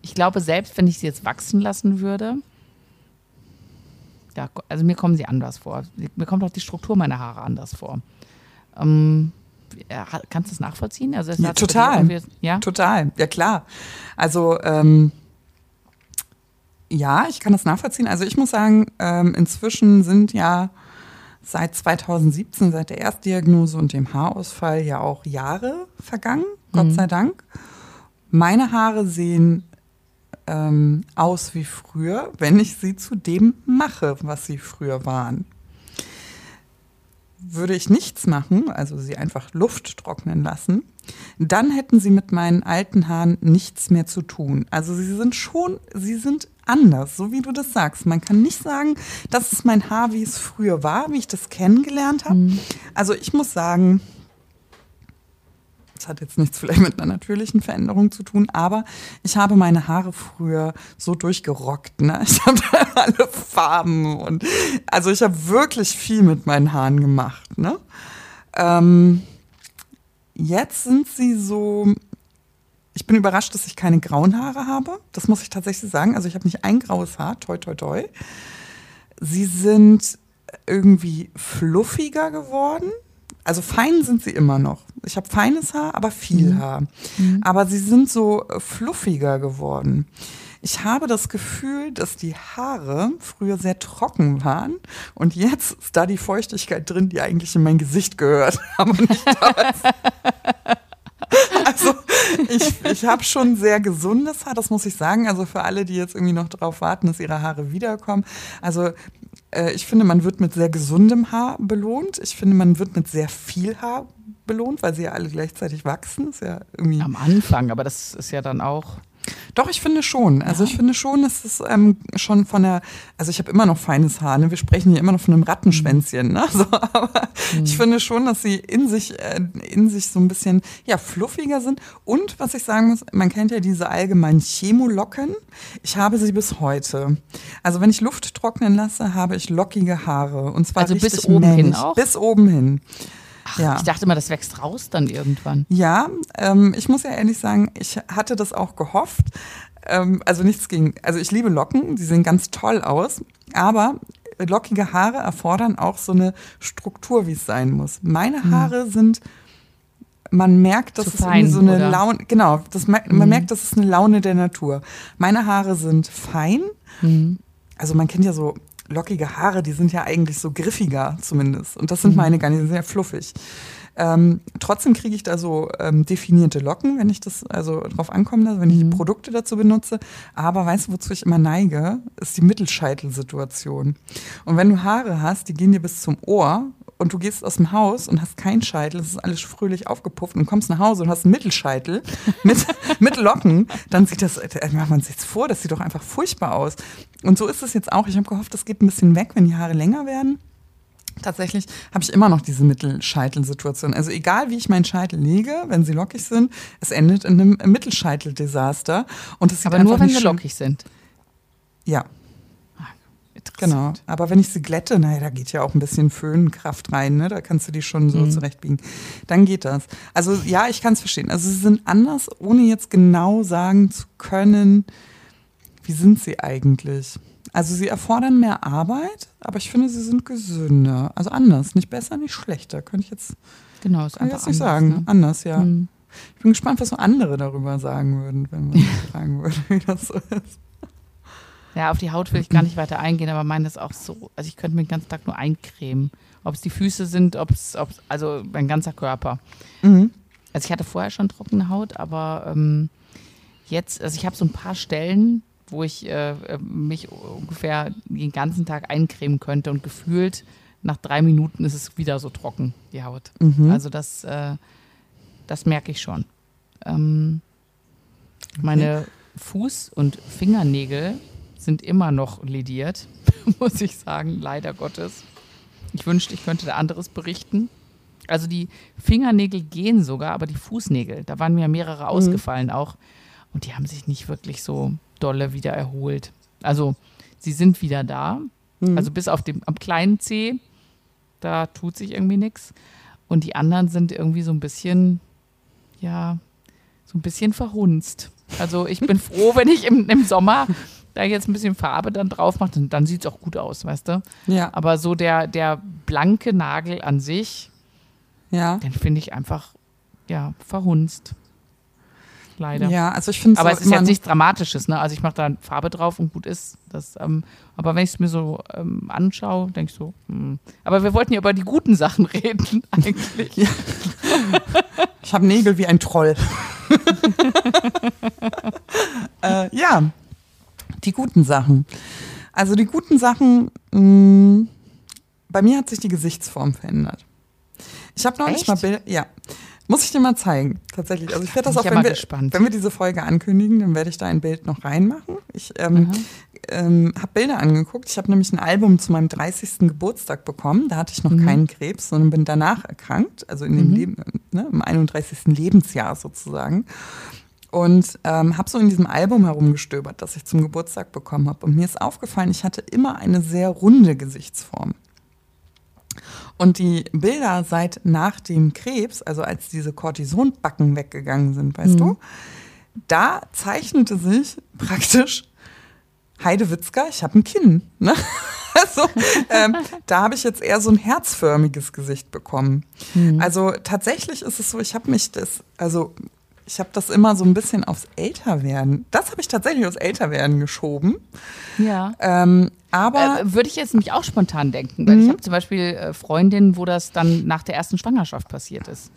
ich glaube, selbst wenn ich sie jetzt wachsen lassen würde, ja, also mir kommen sie anders vor. Mir kommt auch die Struktur meiner Haare anders vor. Ähm, kannst du das nachvollziehen? Also ja, total. Ja? Total, ja klar. Also ähm, ja, ich kann das nachvollziehen. Also ich muss sagen, ähm, inzwischen sind ja seit 2017, seit der Erstdiagnose und dem Haarausfall ja auch Jahre vergangen, Gott mhm. sei Dank. Meine Haare sehen ähm, aus wie früher, wenn ich sie zu dem mache, was sie früher waren würde ich nichts machen, also sie einfach Luft trocknen lassen, dann hätten sie mit meinen alten Haaren nichts mehr zu tun. Also sie sind schon, sie sind anders, so wie du das sagst. Man kann nicht sagen, das ist mein Haar, wie es früher war, wie ich das kennengelernt habe. Mhm. Also ich muss sagen, das hat jetzt nichts vielleicht mit einer natürlichen Veränderung zu tun, aber ich habe meine Haare früher so durchgerockt. Ne? Ich habe alle Farben und also ich habe wirklich viel mit meinen Haaren gemacht. Ne? Ähm, jetzt sind sie so. Ich bin überrascht, dass ich keine grauen Haare habe. Das muss ich tatsächlich sagen. Also ich habe nicht ein graues Haar, toi toi toi. Sie sind irgendwie fluffiger geworden also fein sind sie immer noch. Ich habe feines Haar, aber viel mhm. Haar. Mhm. Aber sie sind so äh, fluffiger geworden. Ich habe das Gefühl, dass die Haare früher sehr trocken waren und jetzt ist da die Feuchtigkeit drin, die eigentlich in mein Gesicht gehört, aber nicht da ist. Ich, ich habe schon sehr gesundes Haar, das muss ich sagen. Also für alle, die jetzt irgendwie noch darauf warten, dass ihre Haare wiederkommen. Also äh, ich finde, man wird mit sehr gesundem Haar belohnt. Ich finde, man wird mit sehr viel Haar belohnt, weil sie ja alle gleichzeitig wachsen. Ist ja irgendwie Am Anfang, aber das ist ja dann auch. Doch, ich finde schon. Also ich finde schon, dass es ähm, schon von der, also ich habe immer noch feines Haar, ne? Wir sprechen hier immer noch von einem Rattenschwänzchen, ne? So, aber mhm. ich finde schon, dass sie in sich, äh, in sich so ein bisschen ja, fluffiger sind. Und was ich sagen muss, man kennt ja diese allgemeinen Chemolocken. Ich habe sie bis heute. Also wenn ich Luft trocknen lasse, habe ich lockige Haare. Und zwar Also bis oben hin männlich. auch? Bis oben hin. Ach, Ja. Ich dachte immer, das wächst raus dann irgendwann. Ja, ähm, ich muss ja ehrlich sagen, ich hatte das auch gehofft. Ähm, also nichts gegen, also ich liebe Locken, die sehen ganz toll aus, aber lockige Haare erfordern auch so eine Struktur, wie es sein muss. Meine Haare sind, man merkt, dass Hm. Zu es fein, so eine oder? Laune, genau, das, man merkt, das ist eine Laune der Natur. Meine Haare sind fein, Mhm. also man kennt ja so lockige Haare, die sind ja eigentlich so griffiger zumindest. Und Mhm. das sind meine gar nicht, die sind sehr fluffig. Ähm, trotzdem kriege ich da so ähm, definierte Locken, wenn ich das also drauf ankommen lasse, wenn ich die Produkte dazu benutze. Aber weißt du, wozu ich immer neige, ist die Mittelscheitelsituation. Und wenn du Haare hast, die gehen dir bis zum Ohr und du gehst aus dem Haus und hast keinen Scheitel, es ist alles fröhlich aufgepufft und kommst nach Hause und hast einen Mittelscheitel mit, mit Locken, dann sieht das, äh, macht man sich jetzt vor, das sieht doch einfach furchtbar aus. Und so ist es jetzt auch. Ich habe gehofft, das geht ein bisschen weg, wenn die Haare länger werden. Tatsächlich habe ich immer noch diese Mittelscheitelsituation. Also egal, wie ich meinen Scheitel lege, wenn sie lockig sind, es endet in einem Mittelscheiteldesaster. Und das sieht Aber nur, wenn sie lockig sind. Ja. Genau. Aber wenn ich sie glätte, naja, da geht ja auch ein bisschen Föhnkraft rein, ne? Da kannst du die schon so Mhm. zurechtbiegen. Dann geht das. Also ja, ich kann es verstehen. Also sie sind anders, ohne jetzt genau sagen zu können, wie sind sie eigentlich. Also sie erfordern mehr Arbeit, aber ich finde, sie sind gesünder. Also anders, nicht besser, nicht schlechter. Könnte ich jetzt, Genau, ist kann ich jetzt nicht anders, sagen. Ne? Anders, ja. Mhm. Ich bin gespannt, was so andere darüber sagen würden, wenn man fragen würde, wie das so ist. Ja, auf die Haut will ich gar nicht weiter eingehen, aber meine ist auch so. Also ich könnte mir den ganzen Tag nur eincremen. Ob es die Füße sind, ob es, also mein ganzer Körper. Mhm. Also ich hatte vorher schon trockene Haut, aber ähm, jetzt, also ich habe so ein paar Stellen, wo ich äh, äh, mich ungefähr den ganzen Tag eincremen könnte und gefühlt nach drei Minuten ist es wieder so trocken, die Haut. Mhm. Also das, äh, das merke ich schon. Ähm, meine Fuß- und Fingernägel sind immer noch lediert, muss ich sagen, leider Gottes. Ich wünschte, ich könnte da anderes berichten. Also die Fingernägel gehen sogar, aber die Fußnägel, da waren mir mehrere ausgefallen auch. Und die haben sich nicht wirklich so dolle wieder erholt. Also sie sind wieder da. Mhm. Also bis auf dem am kleinen Zeh, da tut sich irgendwie nichts. Und die anderen sind irgendwie so ein bisschen, ja, so ein bisschen verhunzt. Also ich bin froh, wenn ich im, im Sommer da jetzt ein bisschen Farbe dann drauf mache, dann, dann sieht es auch gut aus, weißt du? ja, Aber so der, der blanke Nagel an sich, ja. den finde ich einfach, ja, verhunzt. Leider. Ja, also ich finde Aber es ist jetzt nichts Dramatisches, ne? Also ich mache da Farbe drauf und gut ist. Das, ähm, aber wenn ich es mir so ähm, anschaue, denke ich so, hm. aber wir wollten ja über die guten Sachen reden, eigentlich. Ich habe Nägel wie ein Troll. äh, ja, die guten Sachen. Also die guten Sachen, mh, bei mir hat sich die Gesichtsform verändert. Ich habe neulich Echt? mal Bilder, ja, muss ich dir mal zeigen, tatsächlich. Also ich werde das auch, ja wenn mal wir, gespannt. wenn wir diese Folge ankündigen, dann werde ich da ein Bild noch reinmachen. Ich ähm, ähm, habe Bilder angeguckt. Ich habe nämlich ein Album zu meinem 30. Geburtstag bekommen. Da hatte ich noch keinen Krebs, sondern bin danach erkrankt, also in dem Leben, ne, im 31. Lebensjahr sozusagen. Und ähm, habe so in diesem Album herumgestöbert, das ich zum Geburtstag bekommen habe. Und mir ist aufgefallen, ich hatte immer eine sehr runde Gesichtsform. Und die Bilder seit nach dem Krebs, also als diese Cortisonbacken weggegangen sind, weißt du, da zeichnete sich praktisch Heidewitzka, ich habe ein Kinn. Ne? Also ähm, da habe ich jetzt eher so ein herzförmiges Gesicht bekommen. Also tatsächlich ist es so, ich habe mich das, also ich habe das immer so ein bisschen aufs Älterwerden, das habe ich tatsächlich aufs Älterwerden geschoben. Ja. Ähm, aber Äh, würde ich jetzt nämlich auch spontan denken, weil ich habe zum Beispiel äh, Freundinnen, wo das dann nach der ersten Schwangerschaft passiert ist.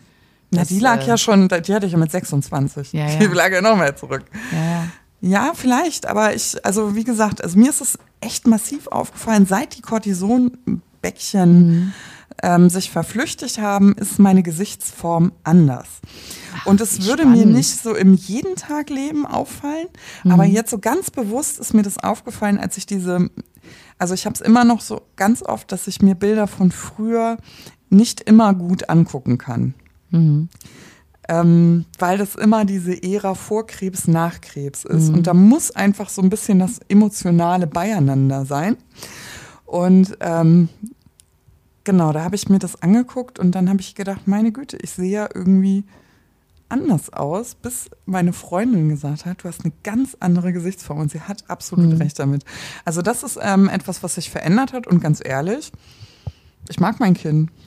Na, Das, die lag äh, ja schon, die hatte ich ja mit 26. Ja, ja. Die lag ja noch mehr zurück. Ja, ja. Ja, vielleicht, aber ich, also wie gesagt, also mir ist es echt massiv aufgefallen, seit die Cortisonbäckchen Mhm. Ähm, sich verflüchtigt haben, ist meine Gesichtsform anders. Und es würde mir spannend. nicht so im jeden Tag Leben auffallen, Mhm. aber jetzt so ganz bewusst ist mir das aufgefallen, als ich diese, also ich habe es immer noch so ganz oft, dass ich mir Bilder von früher nicht immer gut angucken kann. Mhm. Ähm, weil das immer diese Ära vor Krebs, nach Krebs ist. Mhm. Und da muss einfach so ein bisschen das emotionale Beieinander sein. Und ähm, genau, da habe ich mir das angeguckt und dann habe ich gedacht, meine Güte, ich sehe ja irgendwie anders aus, bis meine Freundin gesagt hat, du hast eine ganz andere Gesichtsform und sie hat absolut Mhm. recht damit. Also das ist ähm, etwas, was sich verändert hat und ganz ehrlich, ich mag mein Kind.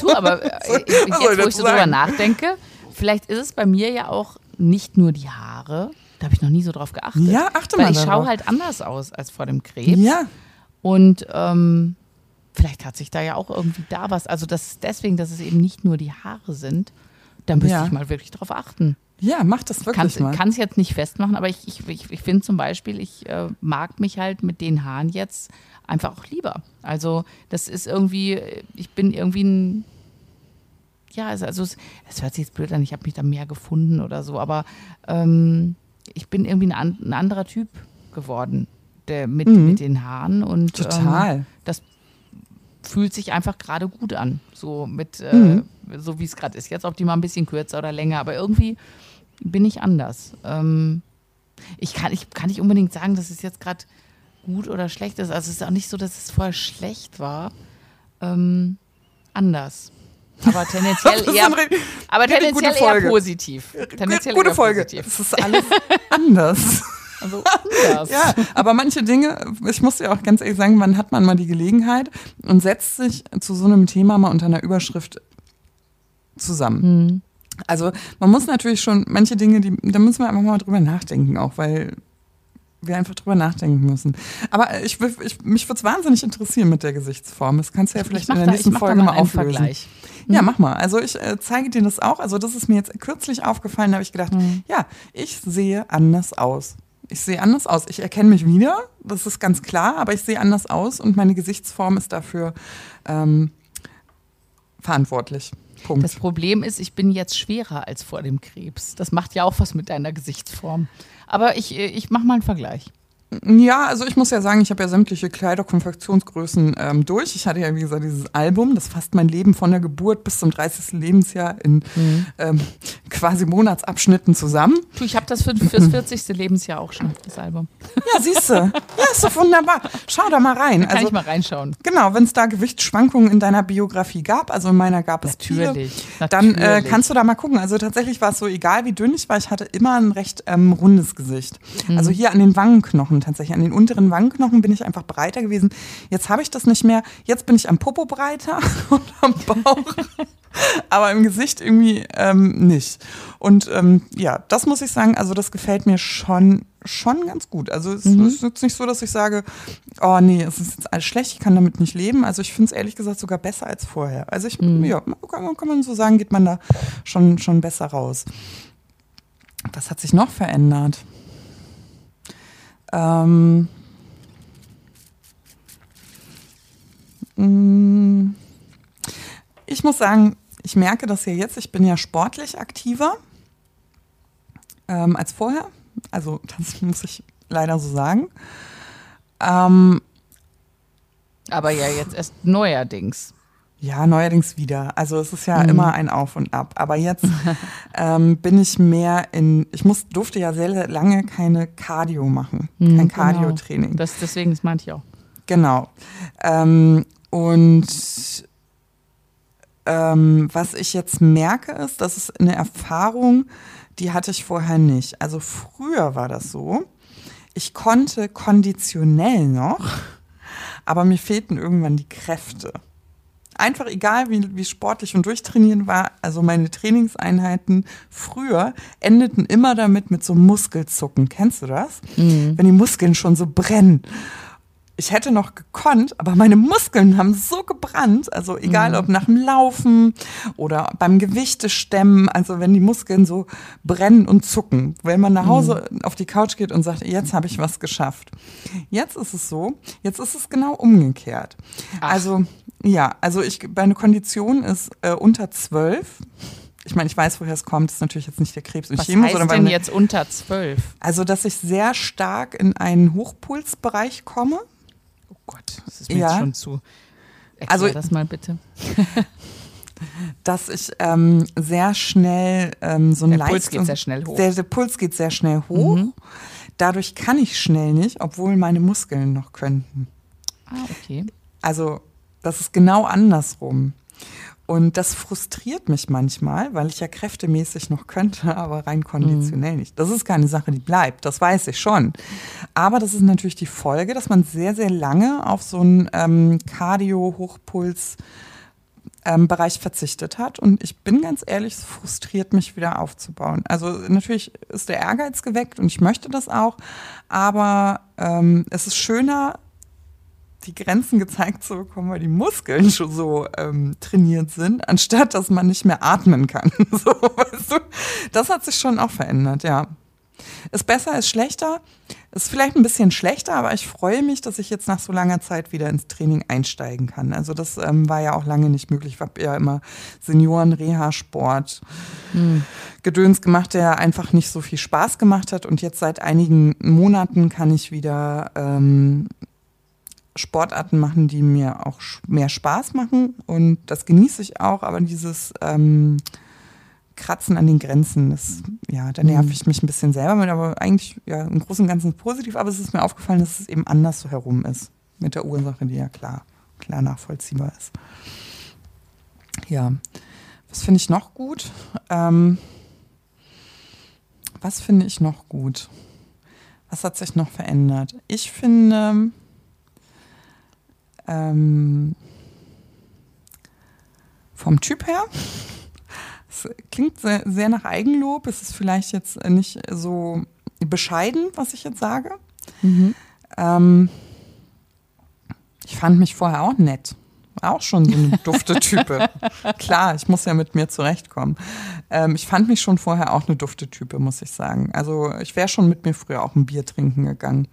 Du, aber äh, jetzt, wo ich so drüber nachdenke, vielleicht ist es bei mir ja auch nicht nur die Haare. Da habe ich noch nie so drauf geachtet. Ja, achte Weil mal ich schaue halt anders aus als vor dem Krebs. Ja, Und ähm, vielleicht hat sich da ja auch irgendwie da was. Also das ist deswegen, dass es eben nicht nur die Haare sind. Da müsste Ja. ich mal wirklich drauf achten. ja, mach das wirklich mal. Kann es jetzt nicht festmachen, aber ich, ich, ich, ich finde zum Beispiel, ich äh, mag mich halt mit den Haaren jetzt einfach auch lieber. Also das ist irgendwie, ich bin irgendwie ein, ja, also, also es, es hört sich jetzt blöd an, ich habe mich da mehr gefunden oder so, aber ähm, ich bin irgendwie ein, ein anderer Typ geworden der, mit, Mhm. mit den Haaren und Ähm, Total. das fühlt sich einfach gerade gut an. So mit, äh, Mhm. so wie es gerade ist. Jetzt ob die mal ein bisschen kürzer oder länger, aber irgendwie bin ich anders. Ähm, ich, kann, ich kann nicht unbedingt sagen, dass es jetzt gerade gut oder schlecht ist. Also es ist auch nicht so, dass es vorher schlecht war. Ähm, anders. Aber tendenziell eher, aber tendenziell eher positiv. Tendenziell Gute eher Folge. positiv. Es ist alles anders. Also anders. Ja, aber manche Dinge, ich muss ja auch ganz ehrlich sagen, wann hat man mal die Gelegenheit und setzt sich zu so einem Thema mal unter einer Überschrift zusammen. Hm. Also man muss natürlich schon manche Dinge, die, da müssen wir einfach mal drüber nachdenken, auch weil wir einfach drüber nachdenken müssen. Aber ich, will- ich mich würde es wahnsinnig interessieren mit der Gesichtsform. Das kannst du ja vielleicht in der da, nächsten Folge mal mal auflösen. Vergleich. Ja, Mhm. mach mal. Also ich äh, zeige dir das auch. Also das ist mir jetzt kürzlich aufgefallen, da habe ich gedacht, Mhm. ja, ich sehe anders aus. Ich sehe anders aus. Ich erkenne mich wieder, das ist ganz klar, aber ich sehe anders aus und meine Gesichtsform ist dafür ähm, verantwortlich. Punkt. Das Problem ist, ich bin jetzt schwerer als vor dem Krebs. Das macht ja auch was mit deiner Gesichtsform. Aber ich, äh, ich mache mal einen Vergleich. Ja, also ich muss ja sagen, ich habe ja sämtliche Kleiderkonfektionsgrößen ähm, durch. Ich hatte ja, wie gesagt, dieses Album, das fasst mein Leben von der Geburt bis zum 30. Lebensjahr in ähm, quasi Monatsabschnitten zusammen. Du, ich habe das für, fürs 40. Lebensjahr auch schon, das Album. Ja, siehst du. Ja, ist doch wunderbar. Schau da mal rein. Kann Also ich mal reinschauen. genau, wenn es da Gewichtsschwankungen in deiner Biografie gab, also in meiner gab es Natürlich, viele, dann äh, natürlich. kannst du da mal gucken. Also tatsächlich war es so, egal wie dünn ich war, ich hatte immer ein recht ähm, rundes Gesicht. Mhm. Also hier an den Wangenknochen tatsächlich, an den unteren Wangenknochen bin ich einfach breiter gewesen. Jetzt habe ich das nicht mehr. Jetzt bin ich am Popo breiter und am Bauch. aber im Gesicht irgendwie ähm, nicht. Und ähm, ja, das muss ich sagen, also das gefällt mir schon, schon ganz gut. Also es ist jetzt nicht so, dass ich sage, oh nee, es ist jetzt alles schlecht, ich kann damit nicht leben. Also ich finde es ehrlich gesagt sogar besser als vorher. Also ich, ja, kann, kann man so sagen, geht man da schon, schon besser raus. Was hat sich noch verändert? Ähm, mh, ich muss sagen, ich merke das ja jetzt, ich bin ja sportlich aktiver ähm, als vorher. Also das muss ich leider so sagen. Ähm, Aber ja, jetzt erst neuerdings. Ja, neuerdings wieder. Also es ist ja immer ein Auf und Ab. Aber jetzt ähm, bin ich mehr in, ich muss, durfte ja sehr sehr lange keine Cardio machen, kein Hm, Cardio-Training. Genau. Das, deswegen, das meinte ich auch. Genau. Ähm, und ähm, was ich jetzt merke, ist, das ist eine Erfahrung, die hatte ich vorher nicht. Also früher war das so, ich konnte konditionell noch, aber mir fehlten irgendwann die Kräfte. Einfach egal, wie, wie sportlich und durchtrainieren war, also meine Trainingseinheiten früher endeten immer damit mit so Muskelzucken. Kennst du das? Wenn die Muskeln schon so brennen. Ich hätte noch gekonnt, aber meine Muskeln haben so gebrannt, also egal Mhm. ob nach dem Laufen oder beim Gewichtestemmen, also wenn die Muskeln so brennen und zucken, wenn man nach Hause Mhm. auf die Couch geht und sagt, jetzt habe ich was geschafft. Jetzt ist es so, jetzt ist es genau umgekehrt. Ach. Also ja, also ich meine Kondition ist äh, unter zwölf. Ich meine, ich weiß, woher es kommt. Das ist natürlich jetzt nicht der Krebs und Was Chemo, heißt sondern denn jetzt unter zwölf? also, dass ich sehr stark in einen Hochpulsbereich komme. Gott, das ist mir Ja. jetzt schon zu. Erklär Also- das mal bitte. dass ich ähm, sehr schnell ähm, so ein Der Puls Leistung- geht sehr schnell hoch. Der, der Puls geht sehr schnell hoch. Mhm. Dadurch kann ich schnell nicht, obwohl meine Muskeln noch könnten. Ah, okay. Also das ist genau andersrum. Und das frustriert mich manchmal, weil ich ja kräftemäßig noch könnte, aber rein konditionell nicht. Das ist keine Sache, die bleibt, das weiß ich schon. Aber das ist natürlich die Folge, dass man sehr, sehr lange auf so einen ähm, Cardio-Hochpuls ähm, verzichtet hat. Und ich bin ganz ehrlich, es frustriert mich wieder aufzubauen. Also natürlich ist der Ehrgeiz geweckt und ich möchte das auch, aber ähm, es ist schöner, die Grenzen gezeigt zu bekommen, weil die Muskeln schon so ähm, trainiert sind, anstatt dass man nicht mehr atmen kann. so, weißt du? Das hat sich schon auch verändert, ja. Ist besser, ist schlechter. Ist vielleicht ein bisschen schlechter, aber ich freue mich, dass ich jetzt nach so langer Zeit wieder ins Training einsteigen kann. Also das ähm, war ja auch lange nicht möglich. Ich habe ja immer Senioren-Reha-Sport Gedöns gemacht, der einfach nicht so viel Spaß gemacht hat. Und jetzt seit einigen Monaten kann ich wieder ähm, Sportarten machen, die mir auch mehr Spaß machen. Und das genieße ich auch. Aber dieses ähm, Kratzen an den Grenzen, das, ja, da nerv ich mich ein bisschen selber mit. Aber eigentlich, ja, im Großen und Ganzen positiv. Aber es ist mir aufgefallen, dass es eben anders so herum ist. Mit der Ursache, die ja klar, klar nachvollziehbar ist. Ja, was finde ich noch gut? Ähm, was finde ich noch gut? Was hat sich noch verändert? Ich finde, ähm, vom Typ her, es klingt sehr, sehr nach Eigenlob. Es ist vielleicht jetzt nicht so bescheiden, was ich jetzt sage. Ähm, ich fand mich vorher auch nett. Auch schon so eine dufte Type. Klar, ich muss ja mit mir zurechtkommen. Ähm, ich fand mich schon vorher auch eine dufte Type, muss ich sagen. Also ich wäre schon mit mir früher auch ein Bier trinken gegangen.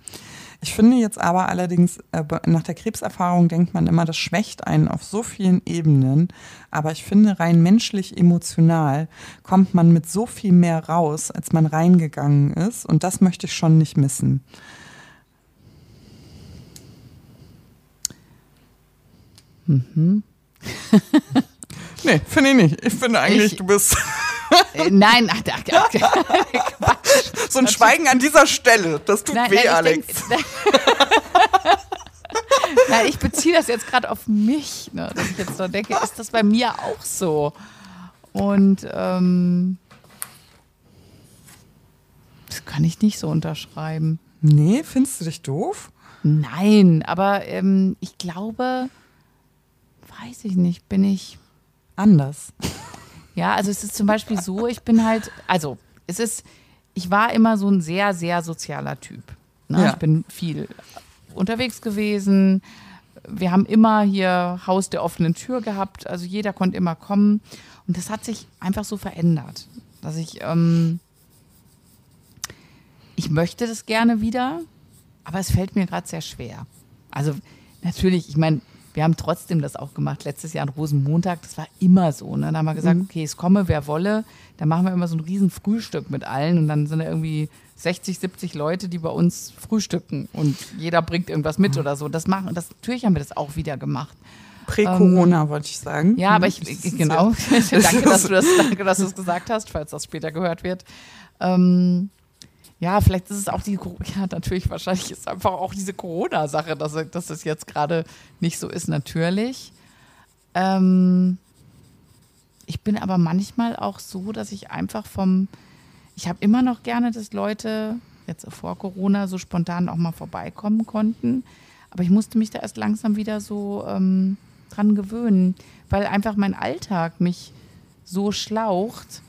Ich finde jetzt aber allerdings, äh, nach der Krebserfahrung denkt man immer, das schwächt einen auf so vielen Ebenen. Aber ich finde, rein menschlich, emotional kommt man mit so viel mehr raus, als man reingegangen ist. Und das möchte ich schon nicht missen. Nee, finde ich nicht. Ich finde eigentlich, Ich- du bist nein, ach, ach, ach, so ein Schweigen an dieser Stelle. Das tut Nein, weh, nein, ich Alex. Denk, nein, ich beziehe das jetzt gerade auf mich, ne, dass ich jetzt so denke, ist das bei mir auch so? Und ähm, das kann ich nicht so unterschreiben. nee, findest du dich doof? Nein, aber ähm, ich glaube, weiß ich nicht, bin ich. Anders. Ja, also es ist zum Beispiel so, ich bin halt, also es ist, ich war immer so ein sehr, sehr sozialer Typ. Ne? Ja. Ich bin viel unterwegs gewesen. Wir haben immer hier Haus der offenen Tür gehabt, also jeder konnte immer kommen. Und das hat sich einfach so verändert, dass ich, ähm, ich möchte das gerne wieder, aber es fällt mir gerade sehr schwer. Also natürlich, ich meine, wir haben trotzdem das auch gemacht. Letztes Jahr an Rosenmontag, das war immer so. Ne? Da haben wir gesagt, okay, es komme, wer wolle. Da machen wir immer so ein riesen Frühstück mit allen und dann sind da irgendwie 60, 70 Leute, die bei uns frühstücken und jeder bringt irgendwas mit oder so. Das machen, das, natürlich haben wir das auch wieder gemacht. Prä-Corona, wollte ich sagen. Ja, aber ich, Das ist genau. danke, dass du das, danke, dass du es gesagt hast, falls das später gehört wird. Ähm, ja, vielleicht ist es auch die, ja, natürlich, wahrscheinlich ist einfach auch diese Corona-Sache, dass, dass es jetzt gerade nicht so ist, natürlich. Ähm, ich bin aber manchmal auch so, dass ich einfach vom, ich habe immer noch gerne, dass Leute jetzt vor Corona so spontan auch mal vorbeikommen konnten. Aber ich musste mich da erst langsam wieder so ähm, dran gewöhnen, weil einfach mein Alltag mich so schlaucht,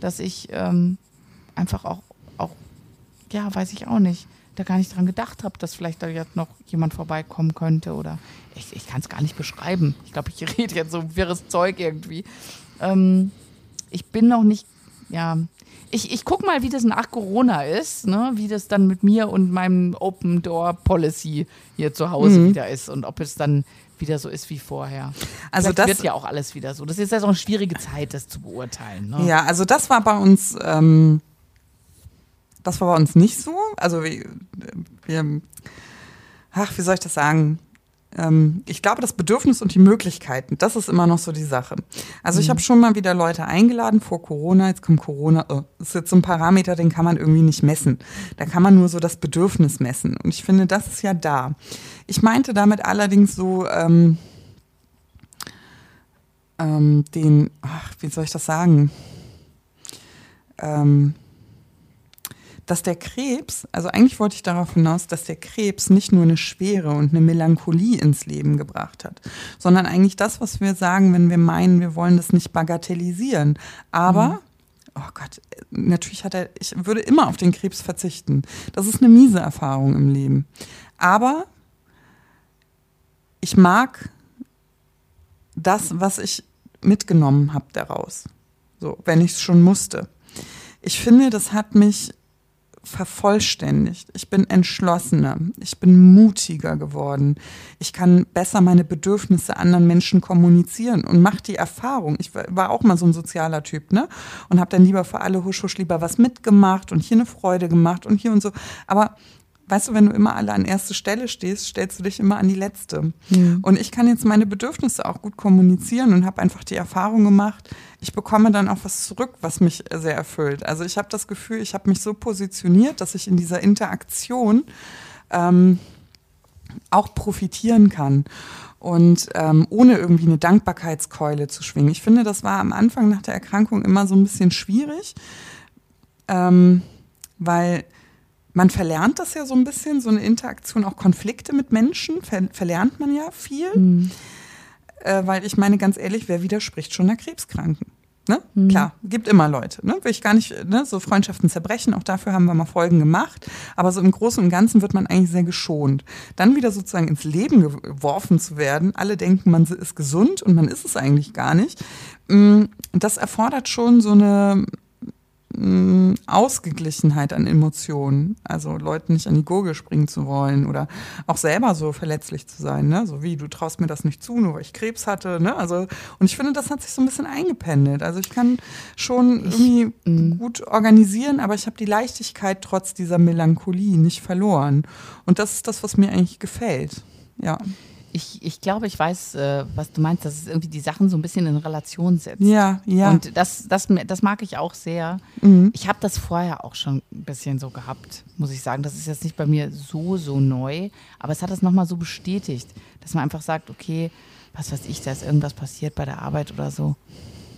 dass ich ähm, einfach auch, ja, weiß ich auch nicht, da gar nicht dran gedacht habe, dass vielleicht da jetzt noch jemand vorbeikommen könnte oder ich, ich kann es gar nicht beschreiben. Ich glaube, ich rede jetzt so wirres Zeug irgendwie. Ähm, ich bin noch nicht, ja, ich, ich guck mal, wie das nach Corona ist, ne? wie das dann mit mir und meinem Open Door Policy hier zu Hause mhm. wieder ist und ob es dann wieder so ist wie vorher. Also Vielleicht das wird ja auch alles wieder so. Das ist ja so eine schwierige Zeit, das zu beurteilen. Ne? Ja, also das war bei uns, ähm, das war bei uns nicht so. Also wir, wir ach, wie soll ich das sagen? ähm, ich glaube, das Bedürfnis und die Möglichkeiten, das ist immer noch so die Sache. Also mhm. ich habe schon mal wieder Leute eingeladen vor Corona, jetzt kommt Corona, oh, das ist jetzt so ein Parameter, den kann man irgendwie nicht messen. Da kann man nur so das Bedürfnis messen. Und ich finde, das ist ja da. Ich meinte damit allerdings so ähm, ähm, den, ach, wie soll ich das sagen? Ähm, dass der Krebs, also eigentlich wollte ich darauf hinaus, dass der Krebs nicht nur eine Schwere und eine Melancholie ins Leben gebracht hat, sondern eigentlich das, was wir sagen, wenn wir meinen, wir wollen das nicht bagatellisieren. Aber, mhm. oh Gott, natürlich hat er, ich würde immer auf den Krebs verzichten. Das ist eine miese Erfahrung im Leben. Aber ich mag das, was ich mitgenommen habe daraus. So, wenn ich es schon musste. Ich finde, das hat mich vervollständigt. Ich bin entschlossener. Ich bin mutiger geworden. Ich kann besser meine Bedürfnisse anderen Menschen kommunizieren und mache die Erfahrung. Ich war auch mal so ein sozialer Typ, ne? Und habe dann lieber für alle husch husch lieber was mitgemacht und hier eine Freude gemacht und hier und so. Aber weißt du, wenn du immer alle an erste Stelle stehst, stellst du dich immer an die letzte. Mhm. Und ich kann jetzt meine Bedürfnisse auch gut kommunizieren und habe einfach die Erfahrung gemacht, ich bekomme dann auch was zurück, was mich sehr erfüllt. Also ich habe das Gefühl, ich habe mich so positioniert, dass ich in dieser Interaktion ähm, auch profitieren kann und ähm, ohne irgendwie eine Dankbarkeitskeule zu schwingen. Ich finde, das war am Anfang nach der Erkrankung immer so ein bisschen schwierig, ähm, weil man verlernt das ja so ein bisschen, so eine Interaktion, auch Konflikte mit Menschen, ver verlernt man ja viel. Mhm. Äh, weil ich meine, ganz ehrlich, wer widerspricht schon einer Krebskranken? Ne? Mhm. Klar, gibt immer Leute. Ne? Will ich gar nicht, ne? so Freundschaften zerbrechen, auch dafür haben wir mal Folgen gemacht. Aber so im Großen und Ganzen wird man eigentlich sehr geschont. Dann wieder sozusagen ins Leben geworfen zu werden. Alle denken, man ist gesund und man ist es eigentlich gar nicht. Mm, das erfordert schon so eine mh, Ausgeglichenheit an Emotionen. Also Leuten nicht an die Gurgel springen zu wollen oder auch selber so verletzlich zu sein, ne? So wie du traust mir das nicht zu, nur weil ich Krebs hatte, ne? Also und ich finde, das hat sich so ein bisschen eingependelt. Also ich kann schon irgendwie ich, gut organisieren, aber ich habe die Leichtigkeit trotz dieser Melancholie nicht verloren. Und das ist das, was mir eigentlich gefällt. Ja ich, ich glaube, ich weiß, äh, was du meinst, dass es irgendwie die Sachen so ein bisschen in Relation setzt. Ja, ja. Und das, das, das mag ich auch sehr. Mhm. Ich habe das vorher auch schon ein bisschen so gehabt, muss ich sagen. Das ist jetzt nicht bei mir so, so neu, aber es hat das nochmal so bestätigt, dass man einfach sagt, okay, was weiß ich, da ist irgendwas passiert bei der Arbeit oder so.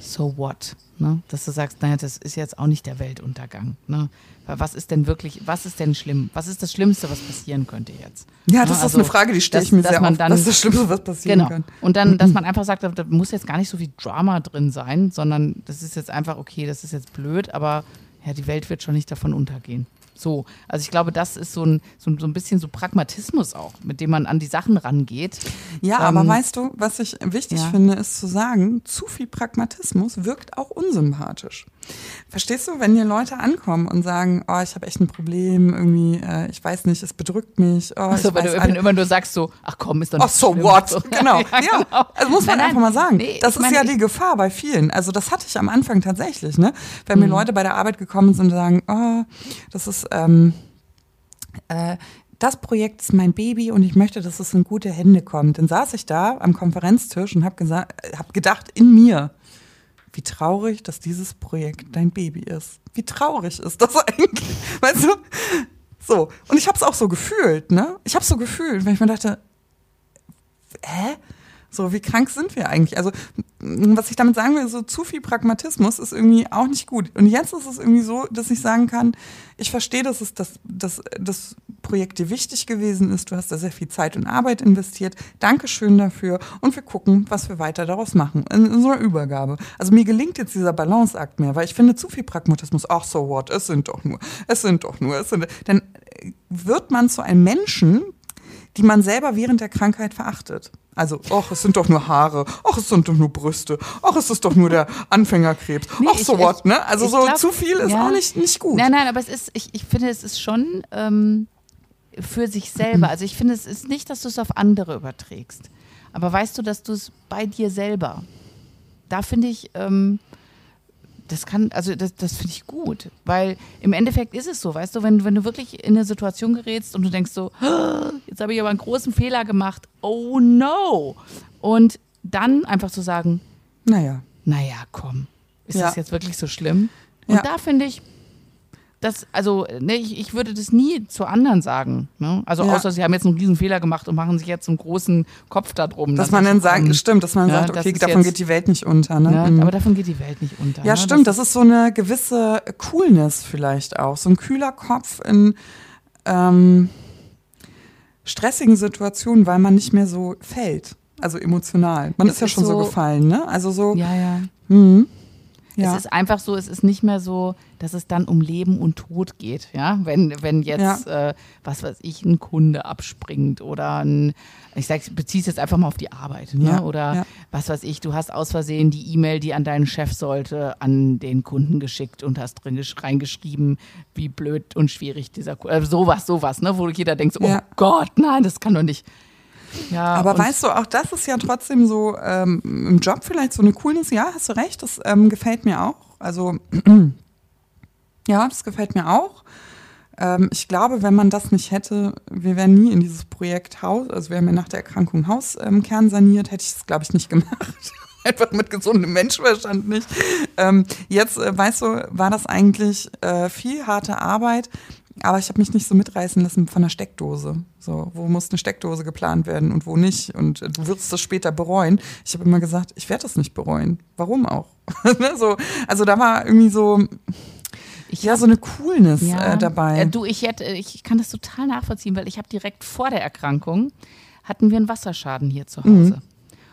So what? Ne? Dass du sagst, naja, das ist jetzt auch nicht der Weltuntergang. Ne? Was ist denn wirklich, was ist denn schlimm? Was ist das Schlimmste, was passieren könnte jetzt? Ja, das also, ist eine Frage, die stelle ich mir sehr oft. Dann, was ist das Schlimmste, was passieren genau. kann? Und dann, dass man einfach sagt, da muss jetzt gar nicht so viel Drama drin sein, sondern das ist jetzt einfach, okay, das ist jetzt blöd, aber ja, die Welt wird schon nicht davon untergehen. So, also ich glaube, das ist so ein, so, so ein bisschen so Pragmatismus auch, mit dem man an die Sachen rangeht. Ja, ähm, aber weißt du, was ich wichtig ja. finde, ist zu sagen, zu viel Pragmatismus wirkt auch unsympathisch. Verstehst du, wenn hier Leute ankommen und sagen, oh, ich habe echt ein Problem, irgendwie, äh, ich weiß nicht, es bedrückt mich. Oh, Achso, weil du immer nur sagst so, ach komm, ist doch nicht Ach so, schlimm. what? Genau, ja, ja. Genau. Also muss man nein, einfach mal sagen. Nee, das ist meine, ja die Gefahr bei vielen. Also das hatte ich am Anfang tatsächlich, ne? Wenn mir mhm. Leute bei der Arbeit gekommen sind und sagen, oh, das ist, ähm, äh, das Projekt ist mein Baby und ich möchte, dass es in gute Hände kommt. Dann saß ich da am Konferenztisch und habe hab gedacht in mir, wie traurig, dass dieses Projekt dein Baby ist. Wie traurig ist das eigentlich? Weißt du? So. Und ich habe es auch so gefühlt, ne? Ich habe so gefühlt, wenn ich mir dachte, hä? So, wie krank sind wir eigentlich? Also, was ich damit sagen will, so zu viel Pragmatismus ist irgendwie auch nicht gut. Und jetzt ist es irgendwie so, dass ich sagen kann, ich verstehe, dass es das, das, das Projekt dir wichtig gewesen ist. Du hast da sehr viel Zeit und Arbeit investiert. Dankeschön dafür. Und wir gucken, was wir weiter daraus machen. In, in so einer Übergabe. Also mir gelingt jetzt dieser Balanceakt mehr, weil ich finde zu viel Pragmatismus. Ach, so what? Es sind doch nur, es sind doch nur, es sind. Dann wird man zu einem Menschen, die man selber während der Krankheit verachtet. Also, ach, es sind doch nur Haare, ach, es sind doch nur Brüste, ach, es ist doch nur der Anfängerkrebs, nee, ach, so what, ne? Also so glaub, zu viel ist ja. auch nicht, nicht gut. Nein, nein, aber es ist, ich, ich finde, es ist schon ähm, für sich selber. Also ich finde, es ist nicht, dass du es auf andere überträgst. Aber weißt du, dass du es bei dir selber, da finde ich, ähm, das kann, also das, das finde ich gut, weil im Endeffekt ist es so, weißt du, wenn, wenn du wirklich in eine Situation gerätst und du denkst so, jetzt habe ich aber einen großen Fehler gemacht, oh no. Und dann einfach zu sagen, naja, naja, komm, ist ja. das jetzt wirklich so schlimm? Und ja. da finde ich, das, also, ne, ich, ich würde das nie zu anderen sagen. Ne? Also, ja. außer sie haben jetzt einen riesen Fehler gemacht und machen sich jetzt einen großen Kopf darum. Dass, dass man dann sagt, stimmt, dass man ja, sagt, okay, davon jetzt, geht die Welt nicht unter. Ne? Ja, mhm. Aber davon geht die Welt nicht unter. Ja, ne? stimmt, das, das ist so eine gewisse Coolness vielleicht auch. So ein kühler Kopf in ähm, stressigen Situationen, weil man nicht mehr so fällt. Also emotional. Man ist, ist ja schon so, so, gefallen, ne? Also so. Ja, ja. Mh. Ja. Es ist einfach so, es ist nicht mehr so, dass es dann um Leben und Tod geht. Ja, wenn, wenn jetzt, ja. äh, was weiß ich, ein Kunde abspringt oder ein, ich sag, beziehe es jetzt einfach mal auf die Arbeit. Ne? Ja. Oder ja. was weiß ich, du hast aus Versehen die E-Mail, die an deinen Chef sollte, an den Kunden geschickt und hast drin reingeschrieben, wie blöd und schwierig dieser Kunde, äh, sowas, sowas, ne? wo jeder denkt, oh Gott, nein, das kann doch nicht. Ja, aber weißt du, auch das ist ja trotzdem so ähm, im Job vielleicht so eine Coolness. Ja, hast du recht, das ähm, gefällt mir auch. Also ja, das gefällt mir auch. Ähm, ich glaube, wenn man das nicht hätte, wir wären nie in dieses Projekt Haus, also wir haben ja nach der Erkrankung Hauskern ähm, saniert, hätte ich es, glaube ich, nicht gemacht. Einfach mit gesundem Menschenverstand nicht. Ähm, jetzt, äh, weißt du, war das eigentlich äh, viel harte Arbeit. Aber ich habe mich nicht so mitreißen lassen von der Steckdose. So, wo muss eine Steckdose geplant werden und wo nicht? Und du wirst das später bereuen. Ich habe immer gesagt, ich werde das nicht bereuen. Warum auch? Ne, so, also da war irgendwie so, ich ja, so eine Coolness ja, äh, dabei. Äh, du, ich hätte, ich kann das total nachvollziehen, weil ich habe direkt vor der Erkrankung hatten wir einen Wasserschaden hier zu Hause. Mhm.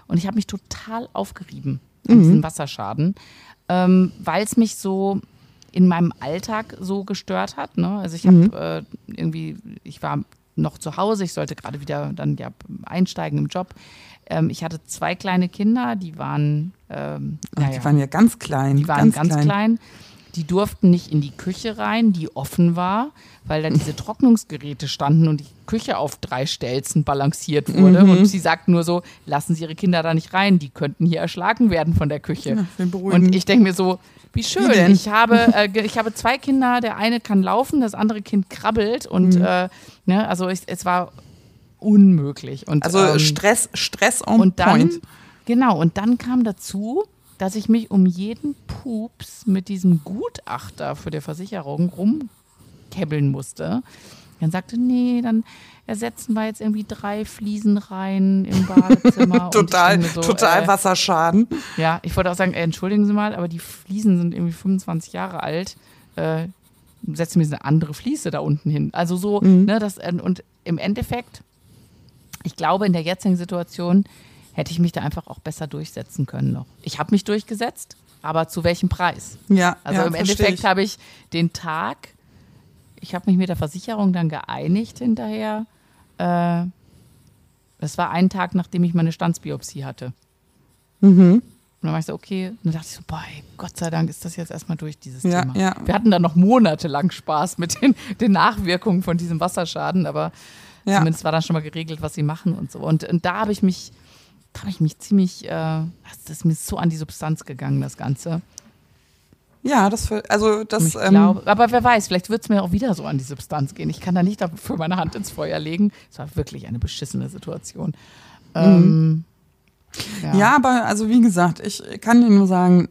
Und ich habe mich total aufgerieben an mhm. diesen Wasserschaden, ähm, weil es mich so in meinem Alltag so gestört hat. Ne? Also ich habe mhm. äh, irgendwie, ich war noch zu Hause, ich sollte gerade wieder dann ja einsteigen im Job. Ähm, ich hatte zwei kleine Kinder, die waren, ähm, Ach, die waren ja ganz klein. Die waren ganz, ganz klein. klein. Die durften nicht in die Küche rein, die offen war, weil dann diese Trocknungsgeräte standen und die Küche auf drei Stelzen balanciert wurde. Mhm. Und sie sagt nur so, lassen Sie Ihre Kinder da nicht rein, die könnten hier erschlagen werden von der Küche. Ja, und ich denke mir so, wie schön. Wie ich, habe, äh, ich habe zwei Kinder, der eine kann laufen, das andere Kind krabbelt und mhm. äh, ne, also ich, es war unmöglich. Und, also ähm, Stress, Stress on und dann, point. Genau, und dann kam dazu, dass ich mich um jeden Pups mit diesem Gutachter für die Versicherung rumkebbeln musste. Dann sagte, nee, dann ersetzen wir jetzt irgendwie drei Fliesen rein im Badezimmer. total, so, total äh, Wasserschaden. Ja, ich wollte auch sagen, äh, entschuldigen Sie mal, aber die Fliesen sind irgendwie 25 Jahre alt. Äh, setzen wir eine andere Fliese da unten hin. Also so, mhm. ne, das, äh, und im Endeffekt, ich glaube, in der jetzigen Situation hätte ich mich da einfach auch besser durchsetzen können noch. Ich habe mich durchgesetzt, aber zu welchem Preis? Ja. Also ja, im Endeffekt habe ich den Tag, ich habe mich mit der Versicherung dann geeinigt hinterher, äh, das war ein Tag, nachdem ich meine Standsbiopsie hatte. Mhm. Und dann war ich so, okay. Und dann dachte ich so, boah, Gott sei Dank ist das jetzt erstmal durch, dieses ja, Thema. Ja. Wir hatten dann noch monatelang Spaß mit den, den Nachwirkungen von diesem Wasserschaden, aber ja. zumindest war dann schon mal geregelt, was sie machen und so. Und, und da habe ich mich, da habe ich mich ziemlich, äh, das ist mir so an die Substanz gegangen, das Ganze. Ja, das für, also das. Ich ähm, glaube, aber wer weiß, vielleicht wird es mir auch wieder so an die Substanz gehen. Ich kann da nicht für meine Hand ins Feuer legen. Es war wirklich eine beschissene Situation. Mhm. Ähm, ja. ja. aber also wie gesagt, ich kann dir nur sagen,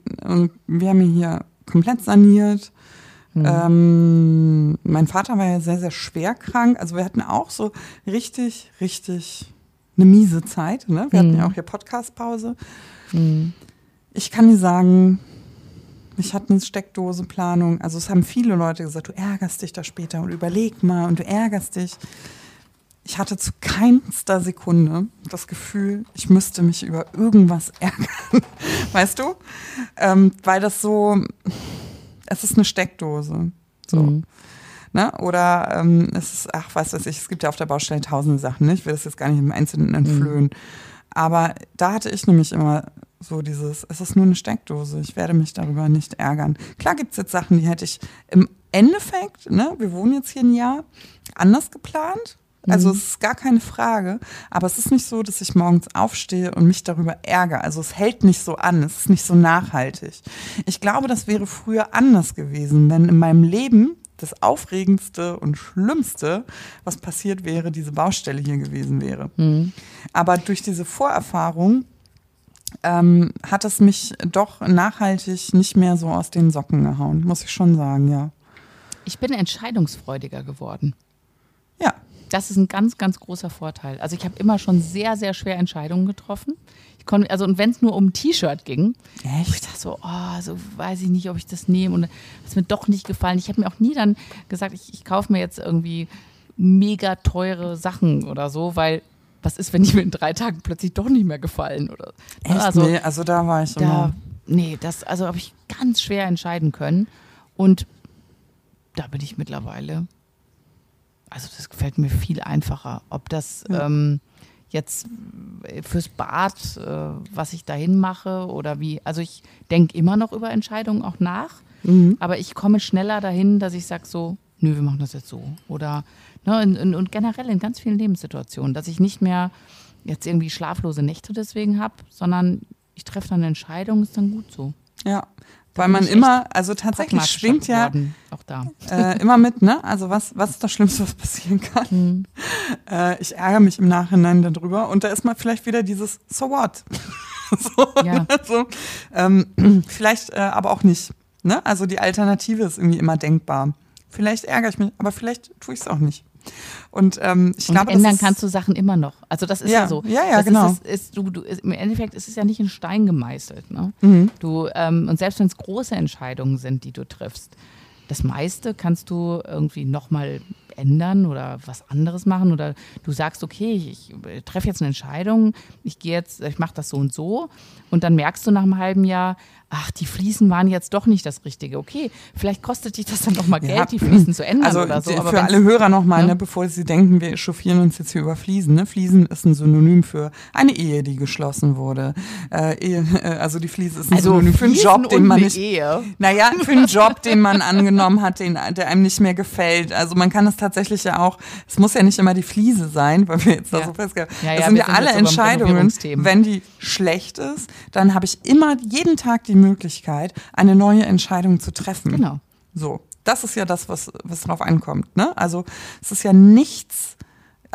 wir haben hier komplett saniert. Mhm. Ähm, mein Vater war ja sehr, sehr schwer krank. Also wir hatten auch so richtig, richtig eine miese Zeit. Ne? Wir hatten Mhm. ja auch hier Podcast-Pause. Ich kann dir sagen, ich hatte eine Steckdose-Planung. Also es haben viele Leute gesagt, du ärgerst dich da später und überleg mal und du ärgerst dich. Ich hatte zu keinster Sekunde das Gefühl, ich müsste mich über irgendwas ärgern. Weißt du? Ähm, weil das so, es ist eine Steckdose. So. Mhm. Ne? Oder ähm, es ist, ach, was weiß ich, es gibt ja auf der Baustelle tausende Sachen. Ne? Ich will das jetzt gar nicht im Einzelnen entflöhen. Aber da hatte ich nämlich immer so dieses, es ist nur eine Steckdose, ich werde mich darüber nicht ärgern. Klar gibt es jetzt Sachen, die hätte ich im Endeffekt, ne, wir wohnen jetzt hier ein Jahr, anders geplant. Also es ist gar keine Frage, aber es ist nicht so, dass ich morgens aufstehe und mich darüber ärgere. Also es hält nicht so an, es ist nicht so nachhaltig. Ich glaube, das wäre früher anders gewesen, wenn in meinem Leben das Aufregendste und Schlimmste, was passiert wäre, diese Baustelle hier gewesen wäre. Aber durch diese Vorerfahrung ähm, hat es mich doch nachhaltig nicht mehr so aus den Socken gehauen, muss ich schon sagen, ja. Ich bin entscheidungsfreudiger geworden. Ja, Das ist ein ganz, ganz großer Vorteil. Also ich habe immer schon sehr, sehr schwer Entscheidungen getroffen. Also und wenn es nur um ein T-Shirt ging, Echt? ich dachte so, oh, so weiß ich nicht, ob ich das nehme und hat es mir doch nicht gefallen. Ich habe mir auch nie dann gesagt, ich, ich kaufe mir jetzt irgendwie mega teure Sachen oder so, weil was ist, wenn die mir in drei Tagen plötzlich doch nicht mehr gefallen oder? Echt? Also, nee, also da war ich da, immer. nee, das also habe ich ganz schwer entscheiden können und da bin ich mittlerweile. Also das gefällt mir viel einfacher. Ob das ähm, jetzt äh, fürs Bad, äh, was ich dahin mache oder wie. Also ich denke immer noch über Entscheidungen auch nach, Mhm. aber ich komme schneller dahin, dass ich sage so, nö, wir machen das jetzt so. Oder ne, in, in, und generell in ganz vielen Lebenssituationen, dass ich nicht mehr jetzt irgendwie schlaflose Nächte deswegen habe, sondern ich treffe dann eine Entscheidung, ist dann gut so. Ja, weil man immer, also tatsächlich schwingt ja auch da. äh, immer mit, ne? Also was, was ist das Schlimmste, was passieren kann? Mhm. Äh, ich ärgere mich im Nachhinein darüber und da ist mal vielleicht wieder dieses So what? so, Ja. so, ähm, vielleicht äh, aber auch nicht. Ne? Also die Alternative ist irgendwie immer denkbar. Vielleicht ärgere ich mich, aber vielleicht tue ich es auch nicht. Und ähm, ich Und glaube, ändern kannst du Sachen immer noch. Also das ist ja, Ja, so. ja, ja, das genau. Ist, ist, du, du, Im Endeffekt ist es ja nicht in Stein gemeißelt. Ne? Mhm. Du, ähm, und selbst wenn es große Entscheidungen sind, die du triffst, das meiste kannst du irgendwie nochmal ändern oder was anderes machen oder du sagst, okay, ich, ich treffe jetzt eine Entscheidung, ich gehe jetzt, ich mache das so und so und dann merkst du nach einem halben Jahr, ach, die Fliesen waren jetzt doch nicht das Richtige. Okay, vielleicht kostet dich das dann nochmal Ja. Geld, die Fliesen zu ändern Also oder so. aber für alle Hörer nochmal, ne? ne, bevor sie denken, wir echauffieren uns jetzt hier über Fliesen. Ne? Fliesen ist ein Synonym für eine Ehe, die geschlossen wurde. Äh, Ehe, äh, also die Fliese ist ein also Synonym für einen Job, den man nicht. Ehe. Naja, für einen Job, den man angenommen hat, den, der einem nicht mehr gefällt. Also man kann es tatsächlich ja auch, es muss ja nicht immer die Fliese sein, weil wir jetzt da Ja. so festgehalten Ja, Das ja, sind wir ja sind alle Entscheidungen, wenn die schlecht ist, dann habe ich immer jeden Tag die Möglichkeit, eine neue Entscheidung zu treffen. Genau. So, das ist ja das, was, was drauf ankommt. Ne? Also es ist ja nichts,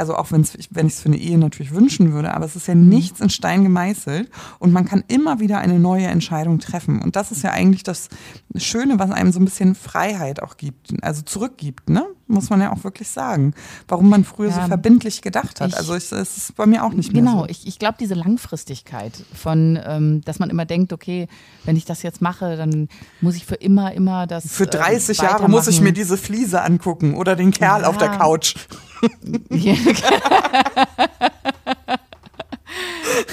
also auch wenn's, wenn ich es für eine Ehe natürlich wünschen würde, aber es ist ja Mhm. nichts in Stein gemeißelt und man kann immer wieder eine neue Entscheidung treffen. Und das ist ja eigentlich das Schöne, was einem so ein bisschen Freiheit auch gibt, also zurückgibt, ne? muss man ja auch wirklich sagen. Warum man früher so Ja. verbindlich gedacht hat. Ich- also ich, es ist bei mir auch nicht mehr Genau, so. ich, ich glaube, diese Langfristigkeit von, ähm, dass man immer denkt, okay, wenn ich das jetzt mache, dann muss ich für immer, immer das. Für äh, 30 Jahre muss ich mir diese Fliese angucken oder den Kerl auf der Ja. Couch.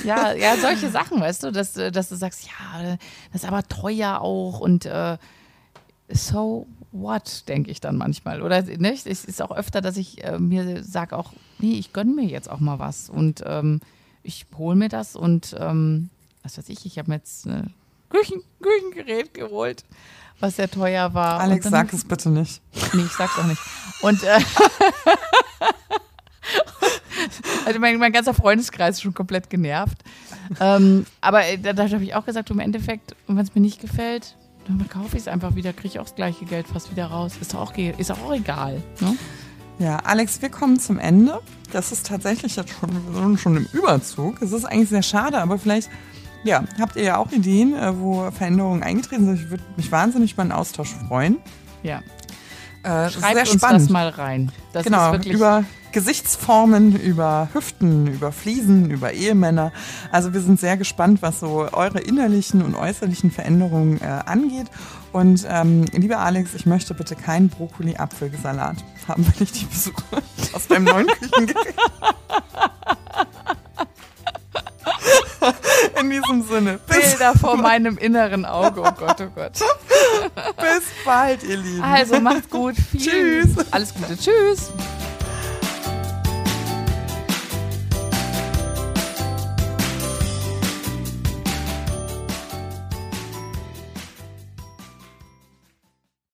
Ja, ja, solche Sachen, weißt du, dass, äh, dass du sagst, ja, das ist aber teuer auch und äh, so what, denke ich dann manchmal. Oder ne, es ist auch öfter, dass ich äh, mir sage auch, nee, ich gönne mir jetzt auch mal was und ähm, ich hole mir das und ähm, was weiß ich, ich habe mir jetzt ein Küchen, Küchengerät geholt, was sehr teuer war. Alex, dann, sag es bitte nicht. Nee, ich sag's auch nicht. Und äh, also mein, mein ganzer Freundeskreis ist schon komplett genervt. Ähm, aber äh, da, da habe ich auch gesagt, im Endeffekt, wenn es mir nicht gefällt, dann kaufe ich es einfach wieder, kriege ich auch das gleiche Geld fast wieder raus. Ist doch auch, ist auch egal. Ne? Ja, Alex, wir kommen zum Ende. Das ist tatsächlich jetzt schon, schon im Überzug. Es ist eigentlich sehr schade, aber vielleicht, ja, habt ihr ja auch Ideen, äh, wo Veränderungen eingetreten sind. Ich würde mich wahnsinnig über einen Austausch freuen. Ja. Äh, Schreibt uns spannend. das mal rein. Das genau, ist wirklich über Gesichtsformen, über Hüften, über Fliesen, über Ehemänner. Also wir sind sehr gespannt, was so eure innerlichen und äußerlichen Veränderungen äh, angeht. Und ähm, lieber Alex, ich möchte bitte keinen Brokkoli-Apfelsalat haben, wenn ich dich besuche aus deinem neuen Küchengerät. In diesem Sinne. Bilder vor meinem inneren Auge. Oh Gott, oh Gott. Bis bald, ihr Lieben. Also macht's gut. Viel, Tschüss. Alles Gute. Tschüss.